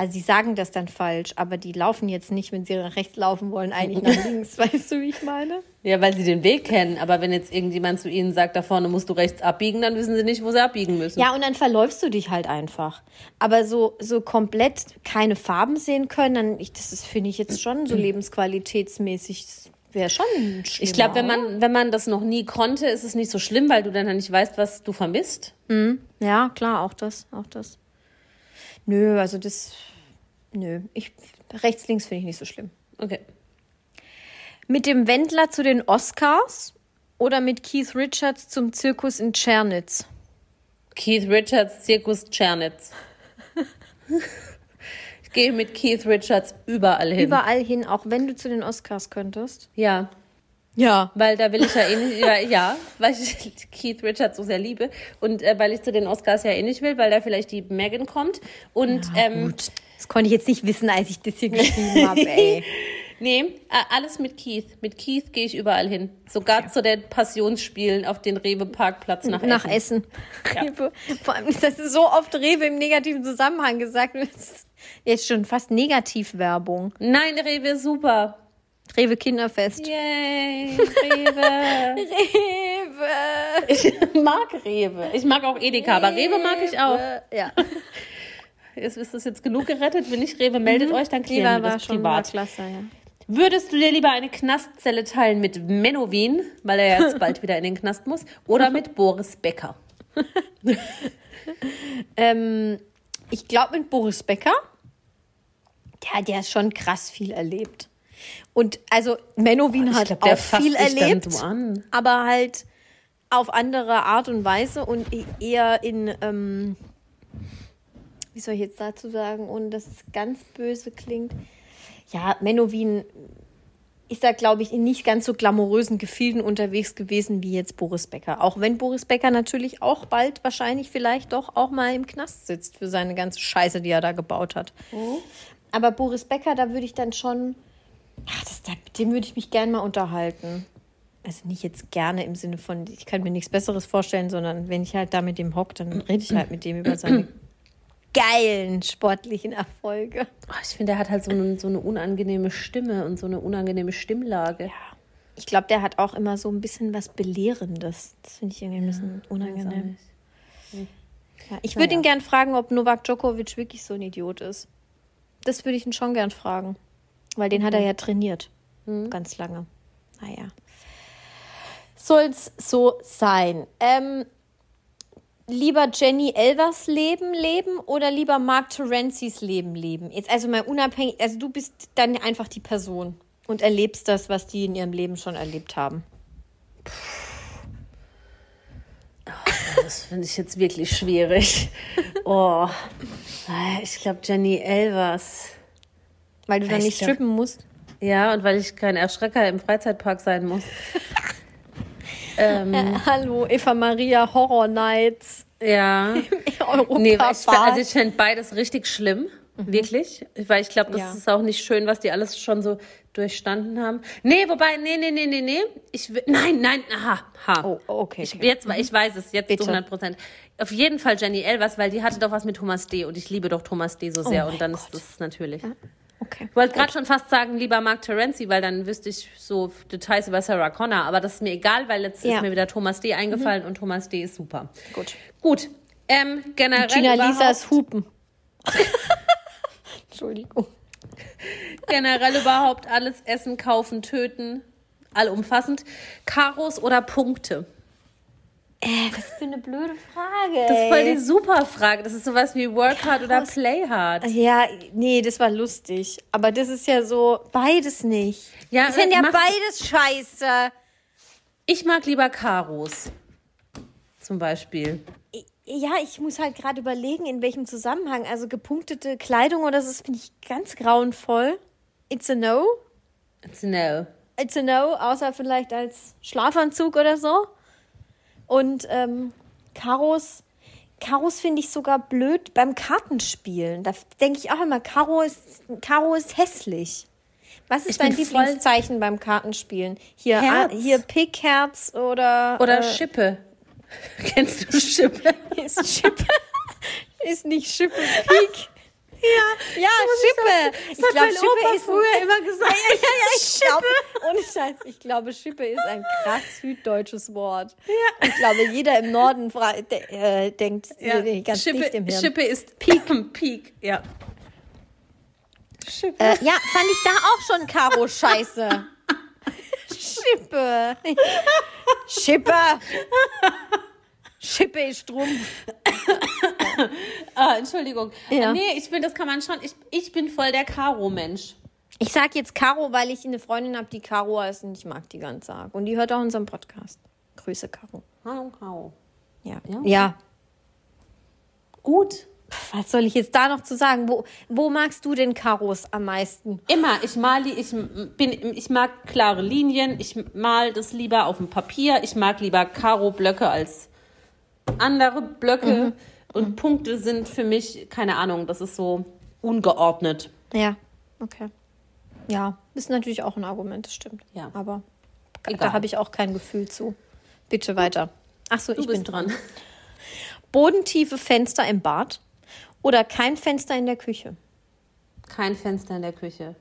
Also sie sagen das dann falsch, aber die laufen jetzt nicht, wenn sie nach rechts laufen wollen, eigentlich nach links. Weißt du, wie ich meine? Ja, weil sie den Weg kennen. Aber wenn jetzt irgendjemand zu ihnen sagt, da vorne musst du rechts abbiegen, dann wissen sie nicht, wo sie abbiegen müssen. Ja, und dann verläufst du dich halt einfach. Aber so, so komplett keine Farben sehen können, dann, ich, das finde ich jetzt schon so lebensqualitätsmäßig. Wäre schon schlimm. Ich glaube, wenn man, wenn man das noch nie konnte, ist es nicht so schlimm, weil du dann nicht weißt, was du vermisst. Mhm. Ja, klar, auch das, auch das. Nö, also das Nö, ich, rechts, links finde ich nicht so schlimm. Okay. Mit dem Wendler zu den Oscars oder mit Keith Richards zum Zirkus in Tschernitz? Keith Richards, Zirkus Tschernitz. ich gehe mit Keith Richards überall hin. Überall hin, auch wenn du zu den Oscars könntest. ja, Ja. weil da will ich ja eh nicht, ja, ja weil ich Keith Richards so sehr liebe und äh, weil ich zu den Oscars ja eh nicht will, weil da vielleicht die Megan kommt und ähm, Gut. Das konnte ich jetzt nicht wissen, als ich das hier geschrieben habe, ey. nee, alles mit Keith. Mit Keith gehe ich überall hin. Sogar zu den Passionsspielen auf den Rewe-Parkplatz nach, Nach Essen. Essen. Ja. Rewe. Vor allem, dass es so oft Rewe im negativen Zusammenhang gesagt wird. Das ist Jetzt schon fast Negativwerbung. Nein, Rewe ist super. Rewe Kinderfest. Yay, Rewe. Rewe. Ich mag Rewe. Ich mag auch Edeka, aber Rewe mag ich auch. Ja. Ist, ist das jetzt genug gerettet? Wenn nicht Rewe, meldet euch, dann klären war, wir das privat. klasse, ja. Würdest du dir lieber eine Knastzelle teilen mit Menowin, weil er jetzt bald wieder in den Knast muss, oder mit Boris Becker? Ähm, ich glaube mit Boris Becker. Der, hat schon krass viel erlebt. Und also Menowin hat glaub, auch viel erlebt, so aber halt auf andere Art und Weise und eher in, ähm, wie soll ich jetzt dazu sagen, ohne dass es ganz böse klingt. Ja, Menowin ist da, glaube ich, in nicht ganz so glamourösen Gefilden unterwegs gewesen wie jetzt Boris Becker. Auch wenn Boris Becker natürlich auch bald wahrscheinlich vielleicht doch auch mal im Knast sitzt für seine ganze Scheiße, die er da gebaut hat. Aber Boris Becker, da würde ich dann schon, ach, das, da, mit dem würde ich mich gern mal unterhalten. Also nicht jetzt gerne im Sinne von, ich kann mir nichts Besseres vorstellen, sondern wenn ich halt da mit dem hock, dann rede ich halt mit dem über seine geilen sportlichen Erfolge. Oh, ich finde, er hat halt so eine, so eine unangenehme Stimme und so eine unangenehme Stimmlage. Ich glaube, der hat auch immer so ein bisschen was Belehrendes. Das finde ich irgendwie ein bisschen unangenehm. Ja, ich würde ihn gern fragen, ob Novak Djokovic wirklich so ein Idiot ist. Das würde ich ihn schon gern fragen. Weil den hat er ja trainiert. Ganz lange. Naja. Soll's so sein. Ähm, lieber Jenny Elvers Leben leben oder lieber Mark Terenzis Leben leben? Jetzt also mal unabhängig, also du bist dann einfach die Person und erlebst das, was die in ihrem Leben schon erlebt haben. Das finde ich jetzt wirklich schwierig. Oh, ich glaube, Jenny Elvers. Weil du dann Ich nicht strippen musst. Ja, und weil ich kein Erschrecker im Freizeitpark sein muss. ähm, Äh, hallo, Eva Maria Horror Nights. ja. Europa Nee, ich, also ich finde beides richtig schlimm. Wirklich. Weil ich glaube, das Mhm. Ja. ist auch nicht schön, was die alles schon so durchstanden haben. Nee, wobei, nee, nee, nee, nee, nee. Ich will, nein, nein, aha, ha. Oh, okay. Ich, jetzt, ich weiß es, jetzt Bitte. zu 100 Prozent. Auf jeden Fall Jenny Elvers, weil die hatte doch was mit Thomas D. Und ich liebe doch Thomas D. so sehr. Oh und dann Gott. ist das natürlich. Okay. Ich wollte gerade schon fast sagen, lieber Mark Terenzi, weil dann wüsste ich so Details über Sarah Connor. Aber das ist mir egal, weil jetzt Ja. Mhm. ist mir wieder Thomas D. eingefallen und Thomas D. ist super. Gut. Gut. Ähm, generell Gina Lisas Hupen. Entschuldigung. generell überhaupt alles essen, kaufen, töten, allumfassend. Karos oder Punkte? Äh, was für eine blöde Frage. Das ist voll die super Frage. Das ist sowas wie Work hard oder Play hard. Ja, nee, das war lustig. Aber das ist ja so beides nicht. Ja, das sind ja beides scheiße. Ich mag lieber Karos. Zum Beispiel. Ja, ich muss halt gerade überlegen, in welchem Zusammenhang. Also gepunktete Kleidung oder so, das finde ich ganz grauenvoll. It's a no. It's a no. It's a no, außer vielleicht als Schlafanzug oder so. Und ähm, Karos, Karos finde ich sogar blöd beim Kartenspielen. Da denke ich auch immer, Karo ist, Karo ist hässlich. Was ist Ich dein Lieblingszeichen beim Kartenspielen? Hier, Herz. ah, hier Pick, Herz oder. Oder äh, Schippe. Kennst du Schippe? Ist Schippe. ist nicht Schippe Pik. Ja, ja, Schippe. Ich hat glaube, Schippe ist früher immer gesagt. Ja, ja, ja, ich ohne Scheiß, ich glaube, Schippe ist ein krass süddeutsches Wort. Ja. Ich glaube, jeder im Norden de äh, denkt äh, ganz Schippe, dicht im Hirn. Schippe ist Peak. Peak, ja. Schippe. Äh, ja, fand ich da auch schon Karo scheiße. Schippe. Schippe. Schippe ist Strumpf. ah, Entschuldigung. Ja. Nee, ich finde, das kann man schon. Ich, ich bin voll der Karo-Mensch. Ich sag jetzt Caro, weil ich eine Freundin habe, die Caro heißt und ich mag die ganz arg. Und die hört auch unseren Podcast. Grüße, Caro. Hallo, Karo. Ja. Ja? ja. Gut. Was soll ich jetzt da noch zu sagen? Wo, wo magst du denn Karos am meisten? Immer, ich mal, ich bin, ich mag klare Linien. Ich mal das lieber auf dem Papier. Ich mag lieber Karo-Blöcke als andere Blöcke. Und Punkte sind für mich, keine Ahnung, das ist so ungeordnet. Ja, okay. Ja, ist natürlich auch ein Argument, das stimmt. Ja. Aber da Egal. habe ich auch kein Gefühl zu. Bitte weiter. Ach so, Du ich bin dran. dran. Bodentiefe Fenster im Bad oder kein Fenster in der Küche? Kein Fenster in der Küche.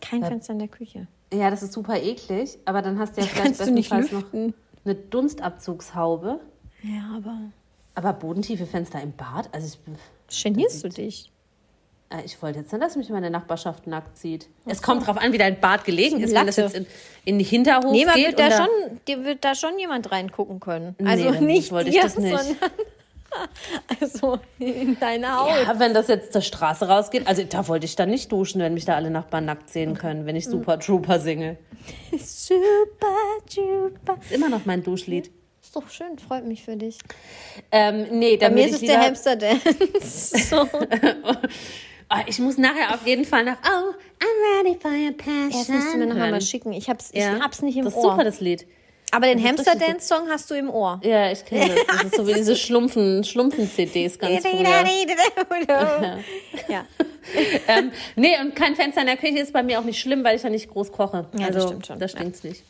Kein Fenster in der Küche. Ja, das ist super eklig, aber dann hast du ja vielleicht bestenfalls noch eine Dunstabzugshaube. Ja, aber Aber bodentiefe Fenster im Bad? Also ich, genierst du dich? äh, ich wollte jetzt nicht, dass mich meine Nachbarschaft nackt sieht. Es kommt drauf an, wie dein Bad gelegen ist. Wenn das jetzt in, in den Hinterhof Nee, man geht. wird da schon, dir wird da schon jemand reingucken können. Also dann nicht wollte ich das nicht. sondern also in deine Haut. Ja, wenn das jetzt zur Straße rausgeht, also da wollte ich dann nicht duschen, wenn mich da alle Nachbarn nackt sehen können, wenn ich Mhm. Super Trooper singe. Super, super. Ist immer noch mein Duschlied. Ist doch schön, freut mich für dich. Ähm, nee, Bei mir ist ich es der lieber- Hamster Dance. So. Ah, ich muss nachher auf jeden Fall nach Oh, I'm ready for your passion. Das musst du mir nachher hören. mal schicken. Ich hab's, ich Ja, hab's nicht im das ist Ohr. super, das Lied. Aber den das ist Hamster richtig gut. Dance Song hast du im Ohr. Ja, ich kenne das. Das ist so wie diese Schlumpfen, Schlumpfen-CDs ganz früher. ja. ähm, nee, und kein Fenster in der Küche ist bei mir auch nicht schlimm, weil ich ja nicht groß koche. Ja, das also, stimmt schon. Da stinkt's nicht.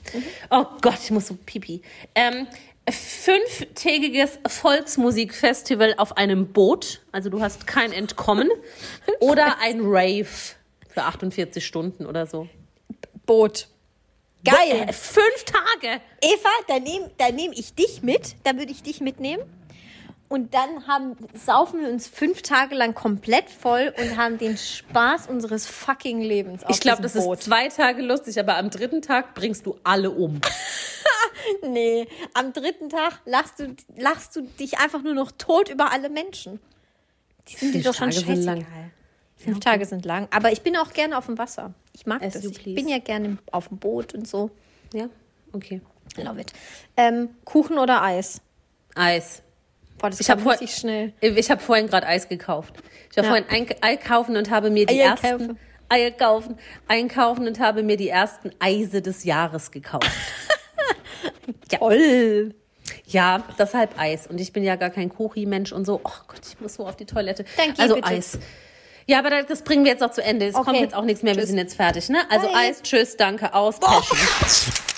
Oh Gott, ich muss so pipi. Ähm, fünftägiges Volksmusikfestival auf einem Boot. Also du hast kein Entkommen. oder ein Rave für 48 Stunden oder so. Boot. Geil. Äh, fünf Tage. Eva, da nehme da nehm ich dich mit. Da würde ich dich mitnehmen. Und dann haben, saufen wir uns fünf Tage lang komplett voll und haben den Spaß unseres fucking Lebens auf Ich glaube, das Boot. ist zwei Tage lustig, aber am dritten Tag bringst du alle um. Nee, am dritten Tag lachst du, lachst du dich einfach nur noch tot über alle Menschen. Die sind dir Fünf doch schon Tage sind lang. Fünf Tage sind lang. Aber ich bin auch gerne auf dem Wasser. Ich mag As das. Ich please. bin ja gerne auf dem Boot und so. Ja, okay. Love it. Ähm, Kuchen oder Eis? Eis. Boah, das Ich kam hab vor- richtig schnell. Ich habe vorhin gerade Eis gekauft. Ich war Ja. vorhin ein einkaufen und habe mir die Eier ersten kaufen. Eier kaufen, einkaufen und habe mir die ersten Eise des Jahres gekauft. Toll. ja, deshalb Eis. Und ich bin ja gar kein Kochi-Mensch und so. Oh Gott, ich muss so auf die Toilette. Dann geh also bitte. Eis. Ja, aber das- bringen wir jetzt auch zu Ende. Es Okay. kommt jetzt auch nichts mehr. Wir Tschüss. sind jetzt fertig, ne? Also Bye. Eis, tschüss, danke, aus, Passion.